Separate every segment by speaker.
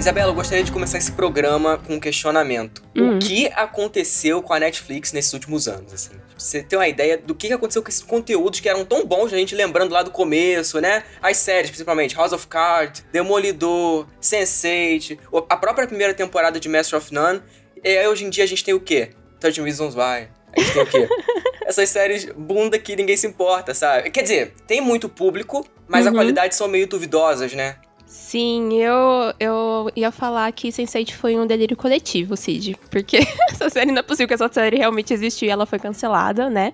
Speaker 1: Isabela, eu gostaria de começar esse programa com um questionamento.
Speaker 2: Hum.
Speaker 1: O que aconteceu com a Netflix nesses últimos anos, assim? Você tem uma ideia do que aconteceu com esses conteúdos que eram tão bons, a gente lembrando lá do começo, né? As séries, principalmente, House of Cards, Demolidor, Sense8, o- a própria primeira temporada de Master of None. E aí, hoje em dia, a gente tem o quê? 13 Reasons Why. A gente tem o quê? Essas séries bunda que ninguém se importa, sabe? Quer dizer, tem muito público, mas a
Speaker 2: Uhum.
Speaker 1: qualidade são meio duvidosas, né?
Speaker 2: Sim, eu, eu ia falar que Sense8 foi um delírio coletivo, Cid. Porque essa série não é possível que essa série realmente existiu e ela foi cancelada, né?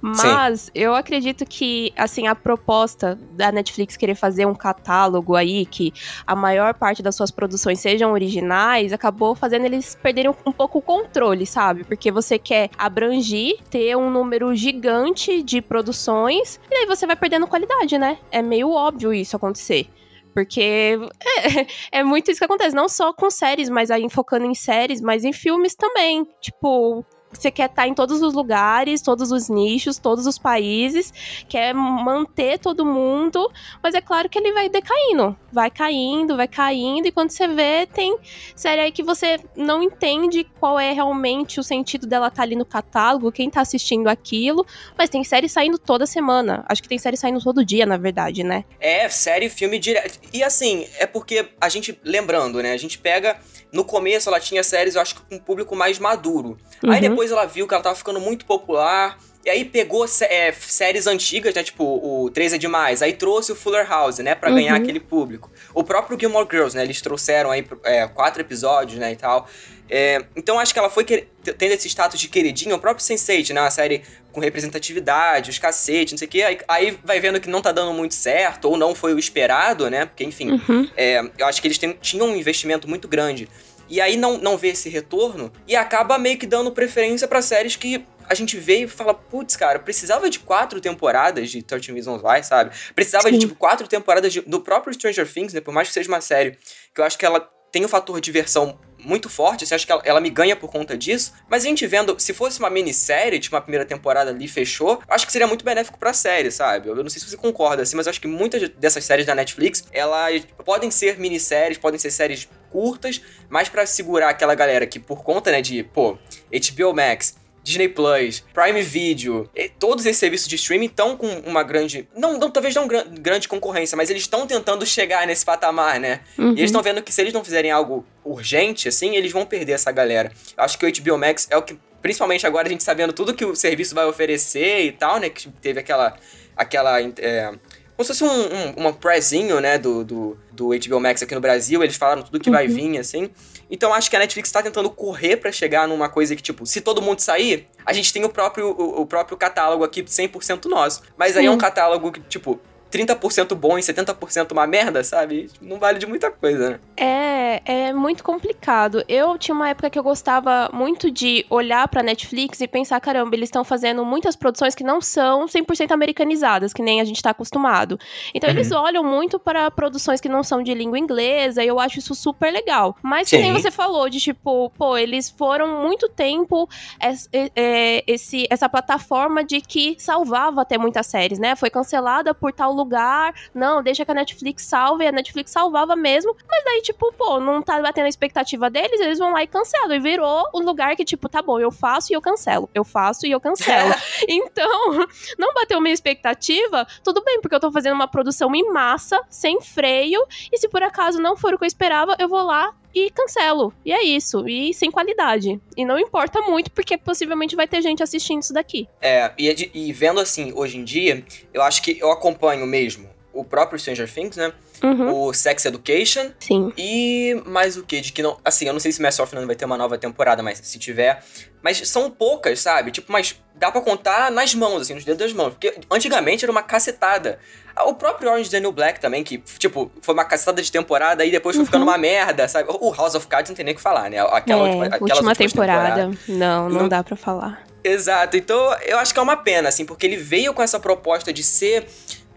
Speaker 2: Mas eu acredito que, assim, a proposta da Netflix querer fazer um catálogo aí, que a maior parte das suas produções sejam originais, acabou fazendo eles perderem um pouco o controle, sabe? Porque você quer abrangir, ter um número gigante de produções, e aí você vai perdendo qualidade, né? É meio óbvio isso acontecer. Porque é, é muito isso que acontece, não só com séries, mas aí focando em séries, mas em filmes também. Tipo, você quer estar em todos os lugares, todos os nichos, todos os países, quer manter todo mundo, mas é claro que ele vai decaindo. Vai caindo, vai caindo, e quando você vê, tem série aí que você não entende qual é realmente o sentido dela estar ali no catálogo, quem tá assistindo aquilo, mas tem série saindo toda semana. Acho que tem série saindo todo dia, na verdade, né?
Speaker 1: É, série, filme direto. E assim, é porque a gente, lembrando, né? A gente pega. No começo ela tinha séries, eu acho que com um público mais maduro. Aí
Speaker 2: Uhum.
Speaker 1: depois ela viu que ela tava ficando muito popular. E aí pegou é, séries antigas, né? Tipo, o 3 é demais. Aí trouxe o Fuller House, né? Pra ganhar
Speaker 2: Uhum.
Speaker 1: aquele público. O próprio Gilmore Girls, né? Eles trouxeram aí é, quatro episódios, né? E tal. É, então acho que ela foi tendo esse status de queridinha. O próprio Sense8, né? Uma série com representatividade, os cacete, não sei o quê. Aí, aí vai vendo que não tá dando muito certo, ou não foi o esperado, né? Porque, enfim,
Speaker 2: Uhum.
Speaker 1: é, eu acho que eles tinham um investimento muito grande. E aí não, não vê esse retorno e acaba meio que dando preferência pra séries que a gente vê e fala, putz, cara, precisava de quatro temporadas de 13 Reasons Why, sabe? Precisava de,
Speaker 2: Sim.
Speaker 1: tipo, quatro temporadas de- do próprio Stranger Things, né? Por mais que seja uma série que eu acho que ela tem um fator de diversão muito forte, assim, acho que ela, ela me ganha por conta disso. Mas a gente vendo, se fosse uma minissérie, tipo, uma primeira temporada ali fechou, acho que seria muito benéfico pra série, sabe? Eu não sei se você concorda, assim, mas eu acho que muitas dessas séries da Netflix, elas podem ser minisséries, podem ser séries curtas, mas pra segurar aquela galera que, por conta, né, de, pô, HBO Max, Disney Plus, Prime Video, e todos esses serviços de streaming estão com uma grande. Não, não talvez não gran- grande concorrência, mas eles estão tentando chegar nesse patamar, né?
Speaker 2: Uhum.
Speaker 1: E eles estão vendo que se eles não fizerem algo urgente, assim, eles vão perder essa galera. Eu acho que o HBO Max é o que. Principalmente agora a gente sabendo tudo que o serviço vai oferecer e tal, né? Que teve aquela. aquela. É, como se fosse um, um, uma prezinho, né, do, do, do HBO Max aqui no Brasil, eles falaram tudo que vai
Speaker 2: Uhum.
Speaker 1: vir, assim. Então acho que a Netflix tá tentando correr pra chegar numa coisa que, tipo, se todo mundo sair, a gente tem o próprio, o, o próprio catálogo aqui 100% nosso. Mas aí é um catálogo que, tipo, 30% bom e 70% uma merda, sabe? Não vale de muita coisa, né?
Speaker 2: É, é muito complicado. Eu tinha uma época que eu gostava muito de olhar pra Netflix e pensar, caramba, eles estão fazendo muitas produções que não são 100% americanizadas, que nem a gente tá acostumado. Então
Speaker 1: Uhum.
Speaker 2: eles olham muito para produções que não são de língua inglesa, e eu acho isso super legal. Mas que nem
Speaker 1: Sim.
Speaker 2: você falou de tipo, pô, eles foram muito tempo é, esse, essa plataforma de que salvava até muitas séries, né? Foi cancelada por tal lugar, não, deixa que a Netflix salve, e a Netflix salvava mesmo, mas daí, tipo, pô, não tá batendo a expectativa deles, eles vão lá e cancelam. E virou um lugar que, tipo, tá bom, eu faço e eu cancelo. Eu faço e eu cancelo. então, não bateu minha expectativa, tudo bem, porque eu tô fazendo uma produção em massa, sem freio, e se por acaso não for o que eu esperava, eu vou lá e cancelo. E é isso. E sem qualidade. E não importa muito, porque possivelmente vai ter gente assistindo isso daqui.
Speaker 1: É, e, é e vendo assim, hoje em dia, eu acho que eu acompanho mesmo o próprio Stranger Things, né?
Speaker 2: Uhum.
Speaker 1: O Sex Education.
Speaker 2: Sim.
Speaker 1: E mais o que? De que não. Assim, eu não sei se Master of None vai ter uma nova temporada, mas se tiver. Mas são poucas, sabe? Tipo, mas dá pra contar nas mãos, assim, nos dedos das mãos. Porque antigamente era uma cacetada. O próprio Orange New Black também, que, tipo, foi uma cacetada de temporada e depois foi
Speaker 2: Uhum.
Speaker 1: ficando uma merda, sabe? O House of Cards não tem nem o que falar, né? Aquela
Speaker 2: é,
Speaker 1: última,
Speaker 2: última temporada.
Speaker 1: temporadas.
Speaker 2: Não, não
Speaker 1: Não-
Speaker 2: dá pra falar.
Speaker 1: Exato, então eu acho que é uma pena, assim, porque ele veio com essa proposta de ser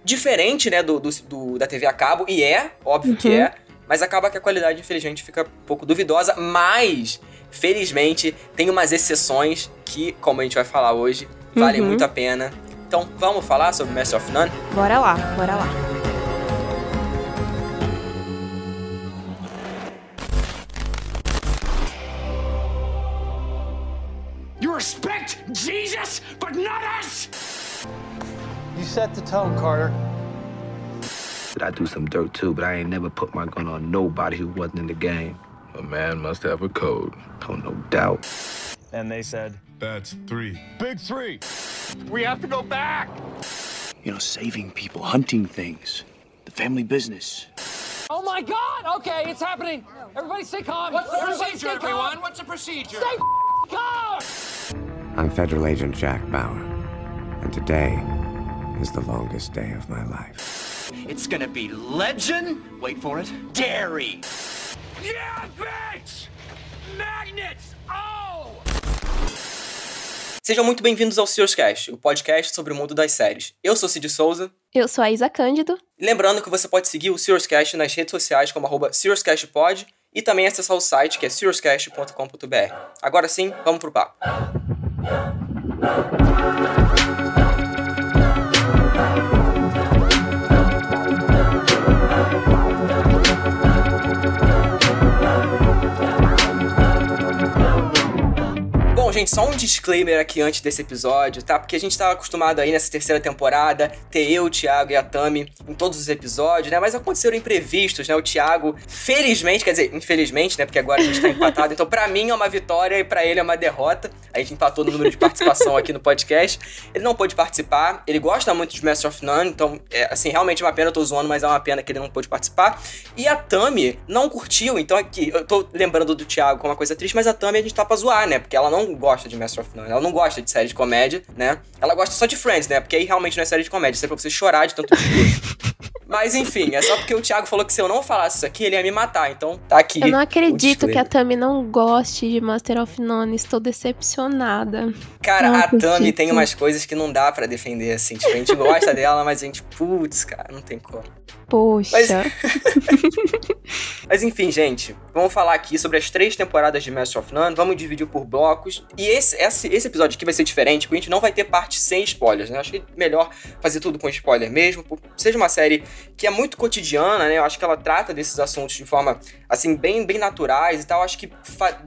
Speaker 1: diferente, né, do, do- do- da TV a cabo, e é, óbvio que
Speaker 2: Uhum.
Speaker 1: é, mas acaba que a qualidade, infelizmente, fica um pouco duvidosa, mas, felizmente, tem umas exceções que, como a gente vai falar hoje, valem
Speaker 2: Uhum.
Speaker 1: muito a pena. Então vamos falar sobre Master of None?
Speaker 2: Bora lá, bora lá.
Speaker 3: You respect Jesus, but not us!
Speaker 4: You set the tone, Carter.
Speaker 5: I do some dirt too, but I ain't never put my gun on nobody who wasn't in the game.
Speaker 6: A man must have a code.
Speaker 5: Oh, no doubt.
Speaker 4: And they said,
Speaker 6: That's three.
Speaker 4: Big three!
Speaker 3: We have to go back!
Speaker 7: You know, saving people, hunting things, the family business.
Speaker 8: Oh my god! Okay, it's happening! Everybody stay calm! What's the Everybody procedure, everyone?
Speaker 3: What's the procedure?
Speaker 8: Stay calm!
Speaker 9: I'm Federal Agent Jack Bauer, and today is the longest day of my life.
Speaker 7: It's gonna be legend. Wait for it. Dairy.
Speaker 3: Yeah, bitch! Magnets!
Speaker 1: Sejam muito bem-vindos ao Sears Cast, o podcast sobre o mundo das séries. Eu sou Cid Souza.
Speaker 2: Eu sou a Isa Cândido.
Speaker 1: Lembrando que você pode seguir o Sears Cast nas redes sociais como arroba SearsCastPod e também acessar o site que é searscast.com.br. Agora sim, vamos pro papo. Gente, só um disclaimer aqui antes desse episódio, tá? Porque a gente tava acostumado aí nessa terceira temporada ter eu, o Thiago e a Tami em todos os episódios, né? Mas aconteceram imprevistos, né? O Thiago, felizmente, quer dizer, infelizmente, né? Porque agora a gente tá empatado. Então, pra mim é uma vitória e pra ele é uma derrota. A gente empatou no número de participação aqui no podcast. Ele não pôde participar. Ele gosta muito de Master of None, então, é, assim, realmente é uma pena, eu tô zoando, mas é uma pena que ele não pôde participar. E a Tami não curtiu, então aqui, eu tô lembrando do Thiago como uma coisa triste, mas a Tami a gente tá pra zoar, né? Porque ela não gosta de Master of None, ela não gosta de série de comédia, né? Ela gosta só de Friends, né? Porque aí realmente não é série de comédia, isso é pra você chorar de tanto. Mas enfim, é só porque o Thiago falou que se eu não falasse isso aqui, ele ia me matar. Então tá aqui.
Speaker 2: Eu não acredito que a. Tami não goste de Master of None. Estou decepcionada.
Speaker 1: Cara,
Speaker 2: Não
Speaker 1: a Tami
Speaker 2: acredito.
Speaker 1: tem umas coisas que não dá pra defender, assim. Tipo, a gente gosta dela, mas a gente, putz, cara, não tem como.
Speaker 2: Poxa.
Speaker 1: Mas- Mas enfim, gente, vamos falar aqui sobre as três temporadas de Master of None, vamos dividir por blocos. E esse, esse, esse episódio aqui vai ser diferente, porque a gente não vai ter parte sem spoilers, né? Acho que é melhor fazer tudo com spoiler mesmo, seja uma série que é muito cotidiana, né? Eu acho que ela trata desses assuntos de forma, assim, bem, bem naturais e tal. Acho que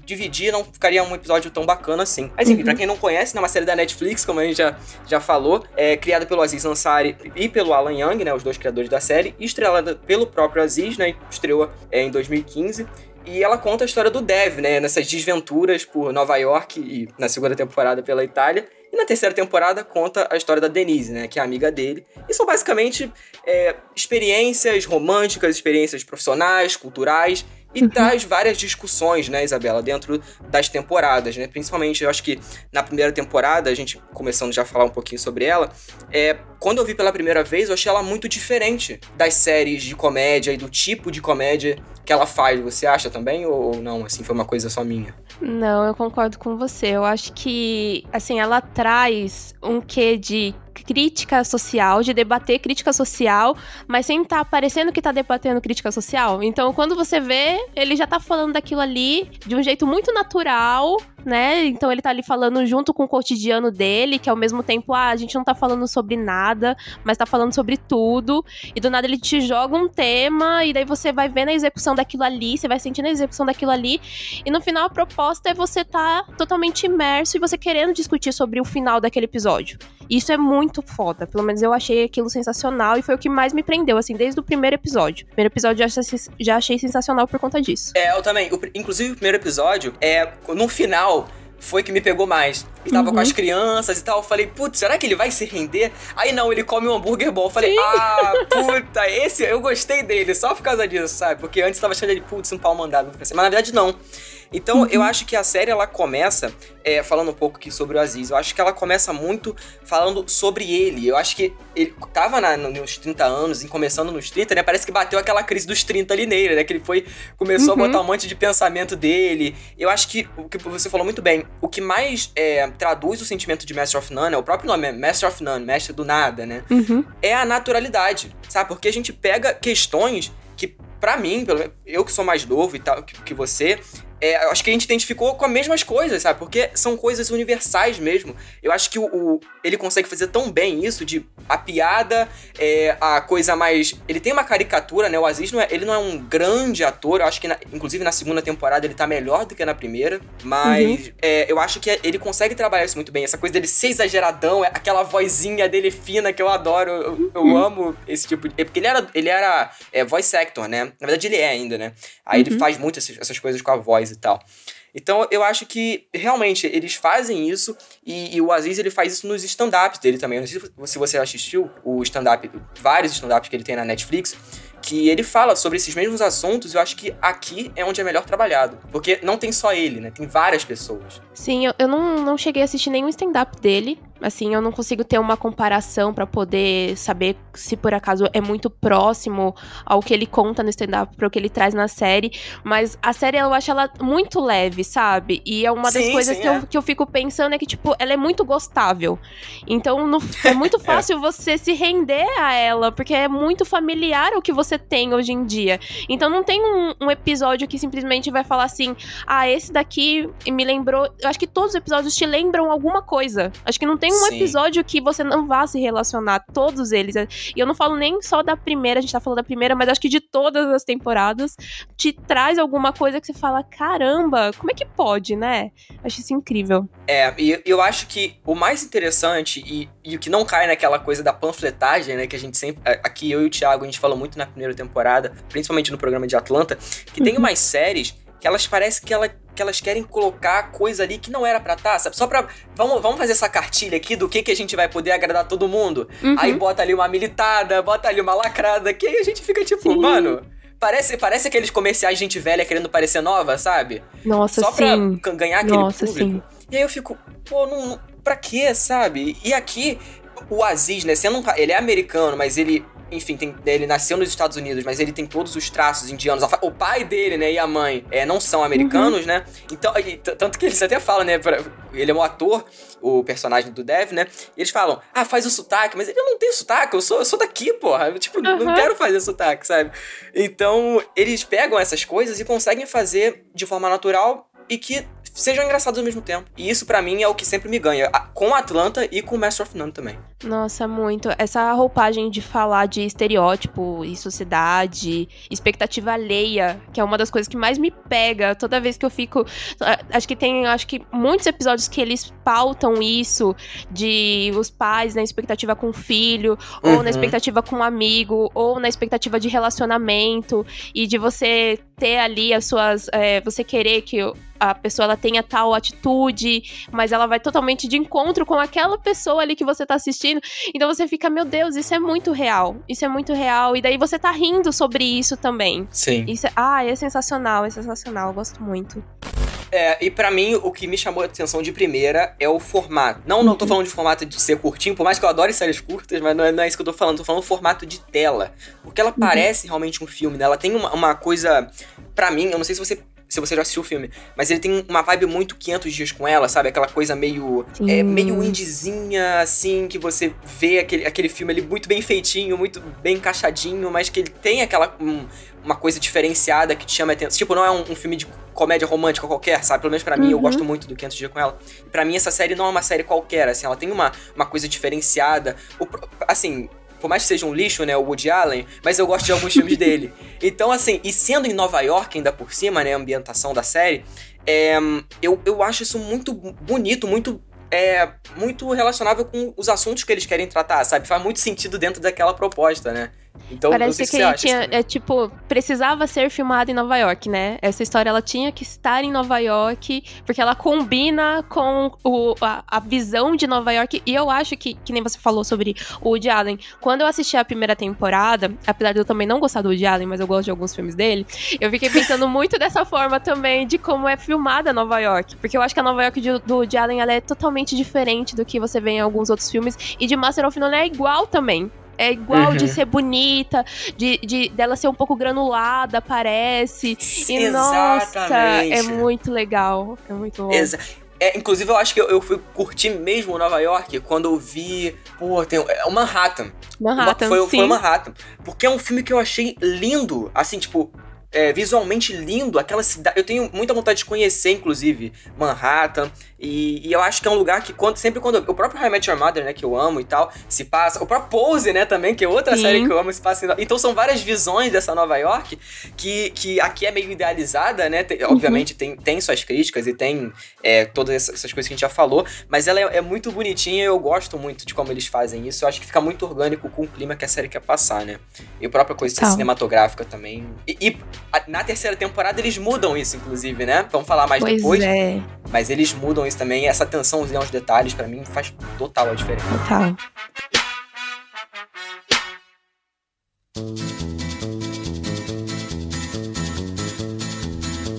Speaker 1: dividir não ficaria um episódio tão bacana assim. Mas enfim, pra quem não conhece, né, uma série da Netflix, como a gente já, já falou, é criada pelo Aziz Ansari e pelo Alan Young, né? Os dois criadores da série, e estrelada pelo próprio Aziz, né? Estreou é, em 2015. E ela conta a história do Dev, né? Nessas desventuras por Nova York e na segunda temporada pela Itália. E na terceira temporada conta a história da Denise, né? Que é amiga dele. E são basicamente é, experiências românticas, experiências profissionais, culturais. E traz várias discussões, né, Isabela, dentro das temporadas, né? Principalmente, eu acho que na primeira temporada, a gente começando já a falar um pouquinho sobre ela, é, quando eu vi pela primeira vez, eu achei ela muito diferente das séries de comédia e do tipo de comédia que ela faz. Você acha também ou não? Assim, foi uma coisa só minha?
Speaker 2: Não, eu concordo com você. Eu acho que, assim, ela traz um quê de crítica social, de debater crítica social, mas sem estar parecendo que tá debatendo crítica social. Então, quando você vê, ele já tá falando daquilo ali de um jeito muito natural, né? Então, ele tá ali falando junto com o cotidiano dele, que ao mesmo tempo, ah, a gente não tá falando sobre nada, mas tá falando sobre tudo. E do nada ele te joga um tema, e daí você vai vendo a execução daquilo ali, você vai sentindo a execução daquilo ali, e no final a proposta é você estar totalmente imerso e você querendo discutir sobre o final daquele episódio. Isso é muito foda. Pelo menos eu achei aquilo sensacional e foi o que mais me prendeu, assim, desde o primeiro episódio. Primeiro episódio eu já já achei sensacional por conta disso.
Speaker 1: É, eu também. O inclusive, o primeiro episódio, é, no final, foi que me pegou mais. Ele tava com as crianças e tal. Eu falei, putz, será que ele vai se render? Aí não, ele come um hambúrguer bom. Eu falei, ah, puta, esse eu gostei dele, só por causa disso, sabe? Porque antes tava achando ele, putz, um pau mandado. Mas na verdade, não. Então, eu acho que a série ela começa, é, falando um pouco aqui sobre o Aziz, eu acho que ela começa muito falando sobre ele. Eu acho que ele tava na, nos 30 anos, e começando nos 30, né? Parece que bateu aquela crise dos 30 ali nele, né? Que ele foi, começou a botar um monte de pensamento dele. Eu acho que o que você falou muito bem, o que mais é, traduz o sentimento de Master of None, é o próprio nome, é Master of None, mestre do nada, né?
Speaker 2: Uhum.
Speaker 1: é a naturalidade, sabe? Porque a gente pega questões que, pra mim, eu que sou mais novo e tal que você, é, acho que a gente identificou com as mesmas coisas, sabe? Porque são coisas universais mesmo. Eu acho que o, o ele consegue fazer tão bem isso de a piada, é, a coisa mais. Ele tem uma caricatura, né? O Aziz não é, ele não é um grande ator. Eu acho que, na, inclusive, na segunda temporada ele tá melhor do que na primeira. Mas uhum. é, eu acho que ele consegue trabalhar isso muito bem. Essa coisa dele ser exageradão, é aquela vozinha dele fina que eu adoro. Eu, eu uhum. amo esse tipo de. É porque ele era, ele era é, voice actor, né? Na verdade, ele é ainda, né? Aí uhum. ele faz muito essas, essas coisas com a voz e tal. Então eu acho que realmente eles fazem isso e, e o Aziz ele faz isso nos stand-ups dele também. Não sei se você assistiu o stand-up, vários stand-ups que ele tem na Netflix que ele fala sobre esses mesmos assuntos, eu acho que aqui é onde é melhor trabalhado. Porque não tem só ele, né? Tem várias pessoas.
Speaker 2: Sim, eu, eu não, não cheguei a assistir nenhum stand-up dele, Assim, eu não consigo ter uma comparação para poder saber se por acaso é muito próximo ao que ele conta no stand-up para o que ele traz na série. Mas a série eu acho ela muito leve, sabe? E é uma sim, das coisas sim, que, é. eu, que eu fico pensando é que, tipo, ela é muito gostável. Então não, é muito fácil é. você se render a ela, porque é muito familiar o que você tem hoje em dia. Então não tem um, um episódio que simplesmente vai falar assim: ah, esse daqui me lembrou. Eu acho que todos os episódios te lembram alguma coisa. Acho que não tem um Sim. episódio que você não vá se relacionar, todos eles. E eu não falo nem só da primeira, a gente tá falando da primeira, mas acho que de todas as temporadas, te traz alguma coisa que você fala, caramba, como é que pode, né? Acho isso incrível.
Speaker 1: É, e eu acho que o mais interessante e, e o que não cai naquela coisa da panfletagem, né, que a gente sempre, aqui eu e o Thiago, a gente falou muito na primeira temporada, principalmente no programa de Atlanta, que uhum. tem umas séries que elas parecem que, ela, que elas querem colocar coisa ali que não era pra estar, tá, sabe? Só pra. Vamos, vamos fazer essa cartilha aqui do que, que a gente vai poder agradar todo mundo. Uhum. Aí bota ali uma militada, bota ali uma lacrada, que aí a gente fica tipo, Sim. mano. Parece, parece aqueles comerciais de gente velha querendo parecer nova, sabe?
Speaker 2: Nossa,
Speaker 1: Só
Speaker 2: sim.
Speaker 1: pra ganhar aquele
Speaker 2: Nossa,
Speaker 1: público. Sim. E aí eu fico, pô, não, pra quê, sabe? E aqui, o Aziz, né, sendo um, ele é americano, mas ele enfim, tem, ele nasceu nos Estados Unidos, mas ele tem todos os traços indianos. O pai dele, né, e a mãe é, não são americanos, uhum. né? Então, e, tanto que eles até falam, né, pra, ele é um ator, o personagem do Dev, né? E eles falam, ah, faz o sotaque, mas ele não tem sotaque, eu sou, eu sou daqui, porra. Eu, tipo, uhum. não quero fazer sotaque, sabe? Então, eles pegam essas coisas e conseguem fazer de forma natural e que sejam engraçados ao mesmo tempo. E isso para mim é o que sempre me ganha, com Atlanta e com Master of None também.
Speaker 2: Nossa, muito. Essa roupagem de falar de estereótipo e sociedade, expectativa alheia, que é uma das coisas que mais me pega toda vez que eu fico. Acho que tem, acho que muitos episódios que eles pautam isso de os pais na expectativa com o filho, uhum. ou na expectativa com um amigo, ou na expectativa de relacionamento, e de você ter ali as suas. É, você querer que a pessoa ela tenha tal atitude, mas ela vai totalmente de encontro com aquela pessoa ali que você tá assistindo. Então você fica, meu Deus, isso é muito real. Isso é muito real. E daí você tá rindo sobre isso também.
Speaker 1: Sim.
Speaker 2: Isso é, ah, é sensacional, é sensacional. Eu gosto muito.
Speaker 1: É, e para mim, o que me chamou a atenção de primeira é o formato. Não, não tô uhum. falando de formato de ser curtinho, por mais que eu adore séries curtas, mas não é, não é isso que eu tô falando. Tô falando do formato de tela. Porque ela uhum. parece realmente um filme, né? Ela tem uma, uma coisa. para mim, eu não sei se você se você já assistiu o filme. Mas ele tem uma vibe muito 500 dias com ela, sabe? Aquela coisa meio. É, meio indizinha, assim, que você vê aquele, aquele filme ali muito bem feitinho, muito bem encaixadinho, mas que ele tem aquela. Um, uma coisa diferenciada que te chama a atenção. Tipo, não é um, um filme de comédia romântica qualquer, sabe? Pelo menos para mim, eu gosto uhum. muito do 500 Dias com ela. E pra mim, essa série não é uma série qualquer, assim, ela tem uma, uma coisa diferenciada. O, assim, por mais que seja um lixo, né, o Woody Allen, mas eu gosto de alguns filmes dele. Então, assim, e sendo em Nova York ainda por cima, né, a ambientação da série, é, eu, eu acho isso muito bonito, muito é muito relacionável com os assuntos que eles querem tratar, sabe? Faz muito sentido dentro daquela proposta, né?
Speaker 2: Então, Parece que, ele tinha, é tipo, precisava ser filmado em Nova York, né? Essa história ela tinha que estar em Nova York, porque ela combina com o, a, a, visão de Nova York. E eu acho que, que nem você falou sobre o Woody Allen, quando eu assisti a primeira temporada, apesar de eu também não gostar do Woody Allen, mas eu gosto de alguns filmes dele, eu fiquei pensando muito dessa forma também de como é filmada Nova York. Porque eu acho que a Nova York de, do Woody Allen ela é totalmente diferente do que você vê em alguns outros filmes. E de Master of None é igual também. É igual uhum. de ser bonita, de, de dela ser um pouco granulada, parece. E
Speaker 1: Exatamente.
Speaker 2: nossa, é muito legal. É muito bom.
Speaker 1: Exa é, inclusive, eu acho que eu, eu, fui curtir mesmo Nova York quando eu vi. Pô, tem. É o Manhattan.
Speaker 2: Manhattan.
Speaker 1: Foi,
Speaker 2: sim.
Speaker 1: foi o Manhattan. Porque é um filme que eu achei lindo. Assim, tipo, é, visualmente lindo, aquela cidade. Eu tenho muita vontade de conhecer, inclusive, Manhattan. E, e, eu acho que é um lugar que quando, sempre quando. O próprio How I Met Your Mother, né, que eu amo e tal, se passa. O próprio Pose, né, também, que é outra Sim. série que eu amo, se passa. Em, então são várias visões dessa Nova York que, que aqui é meio idealizada, né? Tem, uhum. Obviamente tem, tem suas críticas e tem é, todas essas coisas que a gente já falou, mas ela é, é muito bonitinha e eu gosto muito de como eles fazem isso. Eu acho que fica muito orgânico com o clima que a série quer passar, né? E a própria coisa tá. cinematográfica também. E, e a, na terceira temporada eles mudam isso, inclusive, né? Vamos falar mais
Speaker 2: pois
Speaker 1: depois.
Speaker 2: É.
Speaker 1: Mas eles mudam isso também. Essa atençãozinha aos detalhes, para mim, faz total a diferença.
Speaker 2: Total.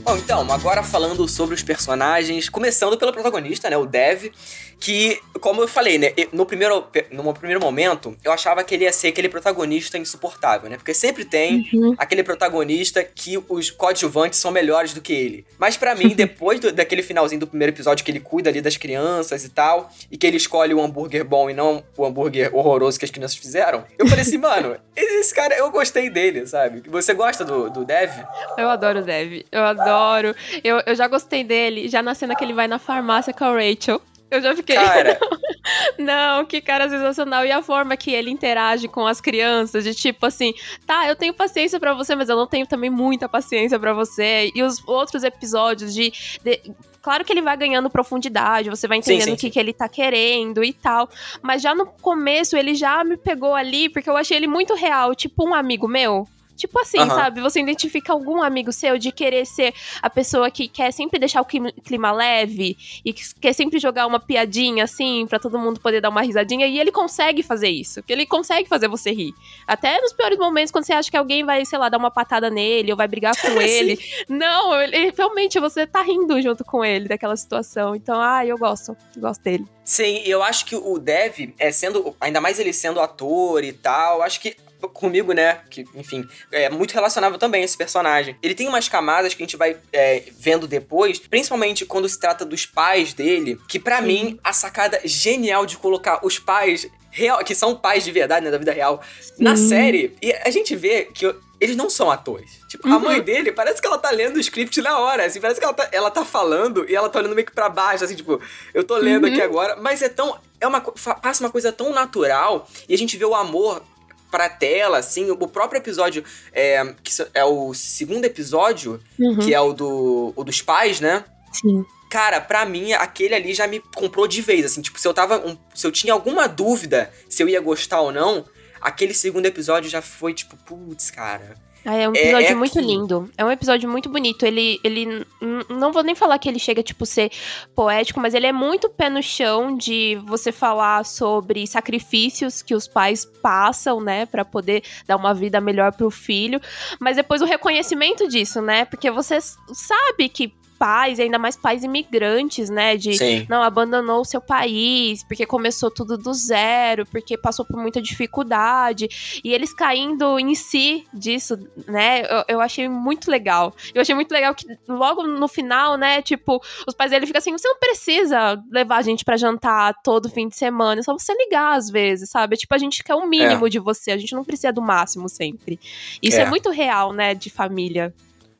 Speaker 1: Bom, então, agora falando sobre os personagens, começando pelo protagonista, né, o Dev, que, como eu falei, né, no primeiro, no primeiro momento, eu achava que ele ia ser aquele protagonista insuportável, né, porque sempre tem uhum. aquele protagonista que os coadjuvantes são melhores do que ele. Mas para mim, depois do, daquele finalzinho do primeiro episódio que ele cuida ali das crianças e tal, e que ele escolhe o hambúrguer bom e não o hambúrguer horroroso que as crianças fizeram, eu falei assim, mano, esse cara, eu gostei dele, sabe? Você gosta do, do Dev?
Speaker 2: Eu adoro o Dev, eu adoro adoro. Eu, eu já gostei dele, já na cena que ele vai na farmácia com a Rachel. Eu já fiquei.
Speaker 1: Cara.
Speaker 2: Não, que cara sensacional. E a forma que ele interage com as crianças, de tipo assim, tá, eu tenho paciência para você, mas eu não tenho também muita paciência para você. E os outros episódios de, de. Claro que ele vai ganhando profundidade, você vai entendendo sim, sim, o que, sim. que ele tá querendo e tal. Mas já no começo ele já me pegou ali, porque eu achei ele muito real, tipo um amigo meu. Tipo assim, uhum. sabe? Você identifica algum amigo seu de querer ser a pessoa que quer sempre deixar o clima leve e que quer sempre jogar uma piadinha assim para todo mundo poder dar uma risadinha e ele consegue fazer isso. Que ele consegue fazer você rir. Até nos piores momentos quando você acha que alguém vai, sei lá, dar uma patada nele ou vai brigar com ele. Não, ele realmente você tá rindo junto com ele daquela situação. Então, ah, eu gosto. Gosto dele.
Speaker 1: Sim, eu acho que o Dev, é sendo, ainda mais ele sendo ator e tal, acho que comigo, né? Que, enfim, é muito relacionável também esse personagem. Ele tem umas camadas que a gente vai é, vendo depois, principalmente quando se trata dos pais dele, que para mim, a sacada genial de colocar os pais real, que são pais de verdade, né, da vida real, Sim. na série, e a gente vê que eles não são atores. Tipo, uhum. a mãe dele parece que ela tá lendo o script na hora, assim, parece que ela tá, ela tá falando e ela tá olhando meio que pra baixo, assim, tipo, eu tô lendo uhum. aqui agora, mas é tão. É uma, passa uma coisa tão natural e a gente vê o amor pra tela, assim. O próprio episódio, é, que é o segundo episódio, uhum. que é o, do, o dos pais, né?
Speaker 2: Sim.
Speaker 1: Cara, pra mim, aquele ali já me comprou de vez, assim. Tipo, se eu tava. Um, se eu tinha alguma dúvida se eu ia gostar ou não, aquele segundo episódio já foi tipo, putz, cara.
Speaker 2: Ah, é um episódio é, é muito lindo. É um episódio muito bonito. Ele, ele. Não vou nem falar que ele chega, tipo, ser poético, mas ele é muito pé no chão de você falar sobre sacrifícios que os pais passam, né, para poder dar uma vida melhor pro filho. Mas depois o reconhecimento disso, né? Porque você sabe que pais, ainda mais pais imigrantes, né? De
Speaker 1: Sim.
Speaker 2: não abandonou o seu país, porque começou tudo do zero, porque passou por muita dificuldade. E eles caindo em si disso, né? Eu, eu achei muito legal. Eu achei muito legal que logo no final, né? Tipo, os pais dele ficam assim: você não precisa levar a gente para jantar todo fim de semana, é só você ligar às vezes, sabe? Tipo, a gente quer o mínimo é. de você, a gente não precisa do máximo sempre. Isso é, é muito real, né? De família.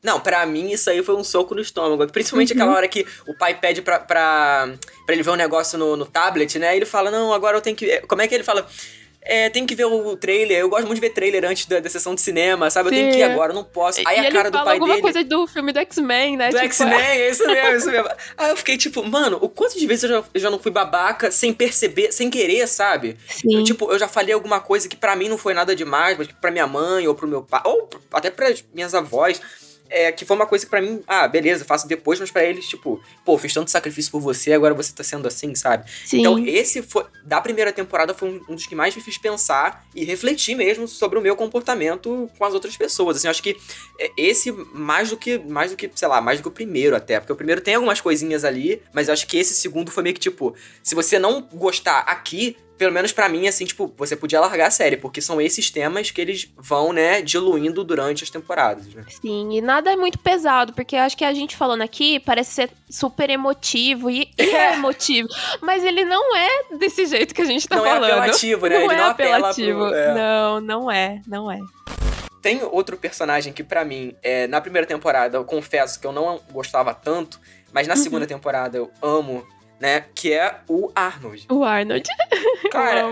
Speaker 1: Não, para mim isso aí foi um soco no estômago. Principalmente uhum. aquela hora que o pai pede pra, pra, pra ele ver um negócio no, no tablet, né? E ele fala, não, agora eu tenho que. Como é que ele fala? É, tem que ver o trailer. Eu gosto muito de ver trailer antes da, da sessão de cinema, sabe? Sim. Eu tenho que ir agora, eu não posso. Aí
Speaker 2: e
Speaker 1: a cara do pai
Speaker 2: alguma
Speaker 1: dele.
Speaker 2: coisa do filme do X-Men, né?
Speaker 1: Do tipo... X-Men, é isso mesmo, isso mesmo. Aí eu fiquei tipo, mano, o quanto de vezes eu já, eu já não fui babaca sem perceber, sem querer, sabe?
Speaker 2: Sim.
Speaker 1: Eu, tipo, eu já falei alguma coisa que para mim não foi nada demais, mas que pra minha mãe ou pro meu pai, ou até para minhas avós é, que foi uma coisa que para mim, ah, beleza, faço depois, mas para eles, tipo, pô, fiz tanto sacrifício por você, agora você tá sendo assim, sabe?
Speaker 2: Sim.
Speaker 1: Então, esse foi, da primeira temporada foi um, um, dos que mais me fez pensar e refletir mesmo sobre o meu comportamento com as outras pessoas. Assim, eu acho que é, esse, mais do que, mais do que, sei lá, mais do que o primeiro até, porque o primeiro tem algumas coisinhas ali, mas eu acho que esse segundo foi meio que, tipo, se você não gostar aqui, pelo menos para mim, assim, tipo, você podia largar a série, porque são esses temas que eles vão, né, diluindo durante as temporadas, né?
Speaker 2: Sim, e nada é muito pesado, porque acho que a gente falando aqui parece ser super emotivo, e, e é. é emotivo, mas ele não é desse jeito que a gente tá
Speaker 1: não
Speaker 2: falando.
Speaker 1: Não é apelativo, né?
Speaker 2: Não
Speaker 1: ele
Speaker 2: é
Speaker 1: não
Speaker 2: apelativo.
Speaker 1: Pro, é.
Speaker 2: Não, não é, não é.
Speaker 1: tem outro personagem que para mim, é, na primeira temporada, eu confesso que eu não gostava tanto, mas na
Speaker 2: Uhum.
Speaker 1: segunda temporada eu amo, né? Que é o Arnold.
Speaker 2: O Arnold.
Speaker 1: Cara,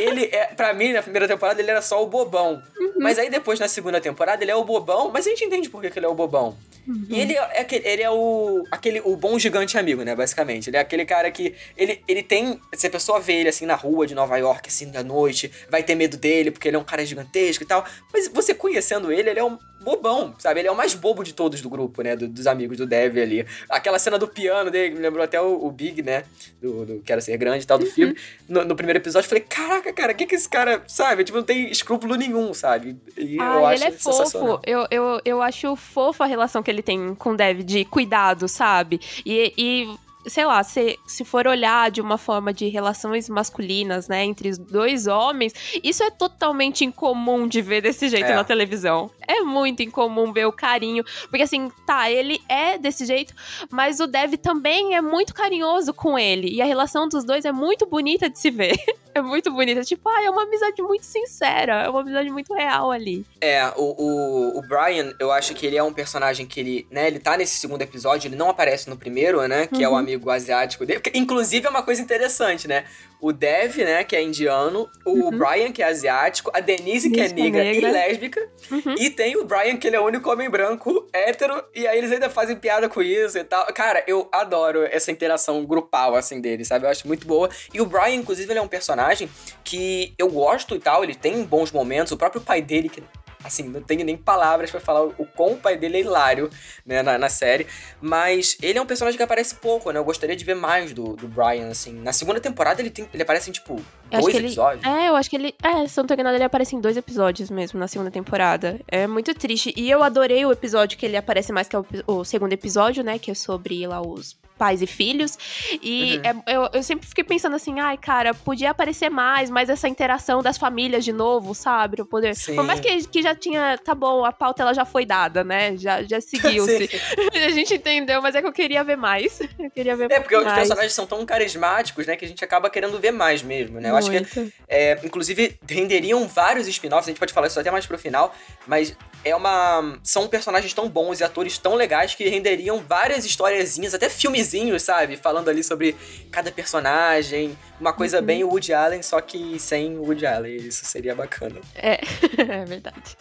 Speaker 1: ele é, pra mim, na primeira temporada, ele era só o bobão.
Speaker 2: Uhum.
Speaker 1: Mas aí depois, na segunda temporada, ele é o bobão, mas a gente entende por que, que ele é o bobão.
Speaker 2: Uhum.
Speaker 1: E ele é, aquele, ele é o, aquele, o bom gigante amigo, né, basicamente. Ele é aquele cara que, ele, ele tem, se a pessoa vê ele, assim, na rua de Nova York, assim, da noite, vai ter medo dele, porque ele é um cara gigantesco e tal. Mas você conhecendo ele, ele é um bobão, sabe? Ele é o mais bobo de todos do grupo, né, do- dos amigos do Dev ali. Aquela cena do piano dele, me lembrou até o, o Big, né, do, do Quero Ser Grande e tal,
Speaker 2: Uhum.
Speaker 1: do filme. No, no primeiro episódio, eu falei, caraca, cara, o que que esse cara, sabe? Tipo, não tem escrúpulo nenhum, sabe? E eu
Speaker 2: Ah,
Speaker 1: acho
Speaker 2: ele é fofo. Eu, eu, eu acho fofa a relação que ele tem com o Dev de cuidado, sabe? E, e sei lá, se, se for olhar de uma forma de relações masculinas, né, entre os dois homens, isso é totalmente incomum de ver desse jeito
Speaker 1: É.
Speaker 2: na televisão. É muito incomum ver o carinho. Porque assim, tá, ele é desse jeito, mas o Dev também é muito carinhoso com ele. E a relação dos dois é muito bonita de se ver. É muito bonita. Tipo, ah, é uma amizade muito sincera. É uma amizade muito real ali.
Speaker 1: É, o, o, o Brian, eu acho que ele é um personagem que ele, né, ele tá nesse segundo episódio, ele não aparece no primeiro, né, que é o
Speaker 2: Uhum.
Speaker 1: Amigo asiático dele. Inclusive é uma coisa interessante, né? O Dev, né, que é indiano, o Brian, que é asiático, a Denise, que é
Speaker 2: Denise, é
Speaker 1: negra,
Speaker 2: negra.
Speaker 1: e lésbica,
Speaker 2: Uhum.
Speaker 1: e tem o Brian, que ele é o único homem branco, hétero, e aí eles ainda fazem piada com isso e tal. Cara, eu adoro essa interação grupal, assim, deles, sabe? Eu acho muito boa. E o Brian, inclusive, ele é um personagem que eu gosto e tal, ele tem bons momentos. O próprio pai dele, que assim, não tenho nem palavras pra falar o quão o pai dele é hilário, né, na, na série. Mas ele é um personagem que aparece pouco, né? Eu gostaria de ver mais do, do Brian, assim. Na segunda temporada ele, tem, ele aparece em, tipo,
Speaker 2: Eu
Speaker 1: dois
Speaker 2: que ele.
Speaker 1: episódios.
Speaker 2: É, eu acho que ele. É, se não tô enganado, ele aparece em dois episódios mesmo na segunda temporada. É muito triste. E eu adorei o episódio que ele aparece mais, que é o, o segundo episódio, né? Que é sobre lá os pais e filhos. E
Speaker 1: Uhum.
Speaker 2: é- eu, eu sempre fiquei pensando assim, ai, cara, podia aparecer mais, mais essa interação das famílias de novo, sabe? Pra poder.
Speaker 1: Sim.
Speaker 2: Por mais que, que já tinha. Tá bom, a pauta ela já foi dada, né? Já, já seguiu-se. a gente entendeu, mas é que eu queria ver mais. Eu queria ver
Speaker 1: É, porque os
Speaker 2: mais.
Speaker 1: personagens são tão carismáticos, né, que a gente acaba querendo ver mais mesmo, né? Eu acho que,
Speaker 2: Muito.
Speaker 1: é, inclusive, renderiam vários spin-offs, a gente pode falar isso até mais pro final, mas é uma... São personagens tão bons e atores tão legais que renderiam várias historiazinhas, até filmezinhos, sabe? Falando ali sobre cada personagem, uma coisa bem Woody Allen, só que sem Woody Allen, isso seria bacana.
Speaker 2: É, é verdade.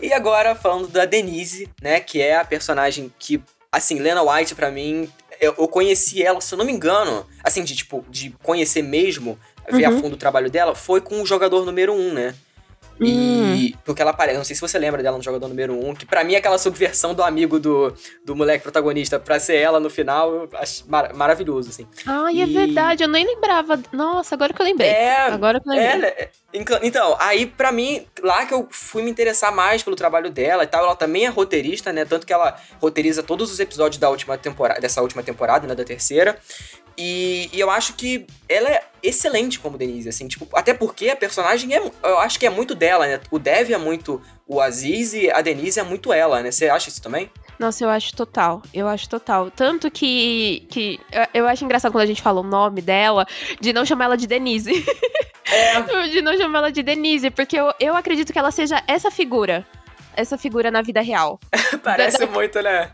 Speaker 1: E agora, falando da Denise, né? Que é a personagem que, assim, Lena White, pra mim, eu, eu conheci ela, se eu não me engano, assim, de tipo, de conhecer mesmo, ver a
Speaker 2: Uhum.
Speaker 1: fundo o trabalho dela, foi com o jogador número um, né? E. Porque ela aparece, não sei se você lembra dela no jogador número um, que pra mim é aquela subversão do amigo do, do moleque protagonista pra ser ela no final, eu acho mar- maravilhoso, assim.
Speaker 2: Ai, é
Speaker 1: E-
Speaker 2: verdade, eu nem lembrava. Nossa, agora que eu lembrei.
Speaker 1: É,
Speaker 2: Agora que eu lembrei.
Speaker 1: É? Enca- Então, aí pra mim, lá que eu fui me interessar mais pelo trabalho dela e tal, ela também é roteirista, né? Tanto que ela roteiriza todos os episódios da última temporada, dessa última temporada, né? Da terceira. E, e eu acho que ela é excelente como Denise, assim, tipo, até porque a personagem é, eu acho que é muito dela, né? O Dev é muito o Aziz e a Denise é muito ela, né? Você acha isso também?
Speaker 2: Nossa, eu acho total. Eu acho total. Tanto que, que eu- acho engraçado quando a gente fala o nome dela, de não chamar ela de Denise.
Speaker 1: É.
Speaker 2: de não chamar ela de Denise, porque eu, eu acredito que ela seja essa figura. Essa figura na vida real.
Speaker 1: Parece muito, né?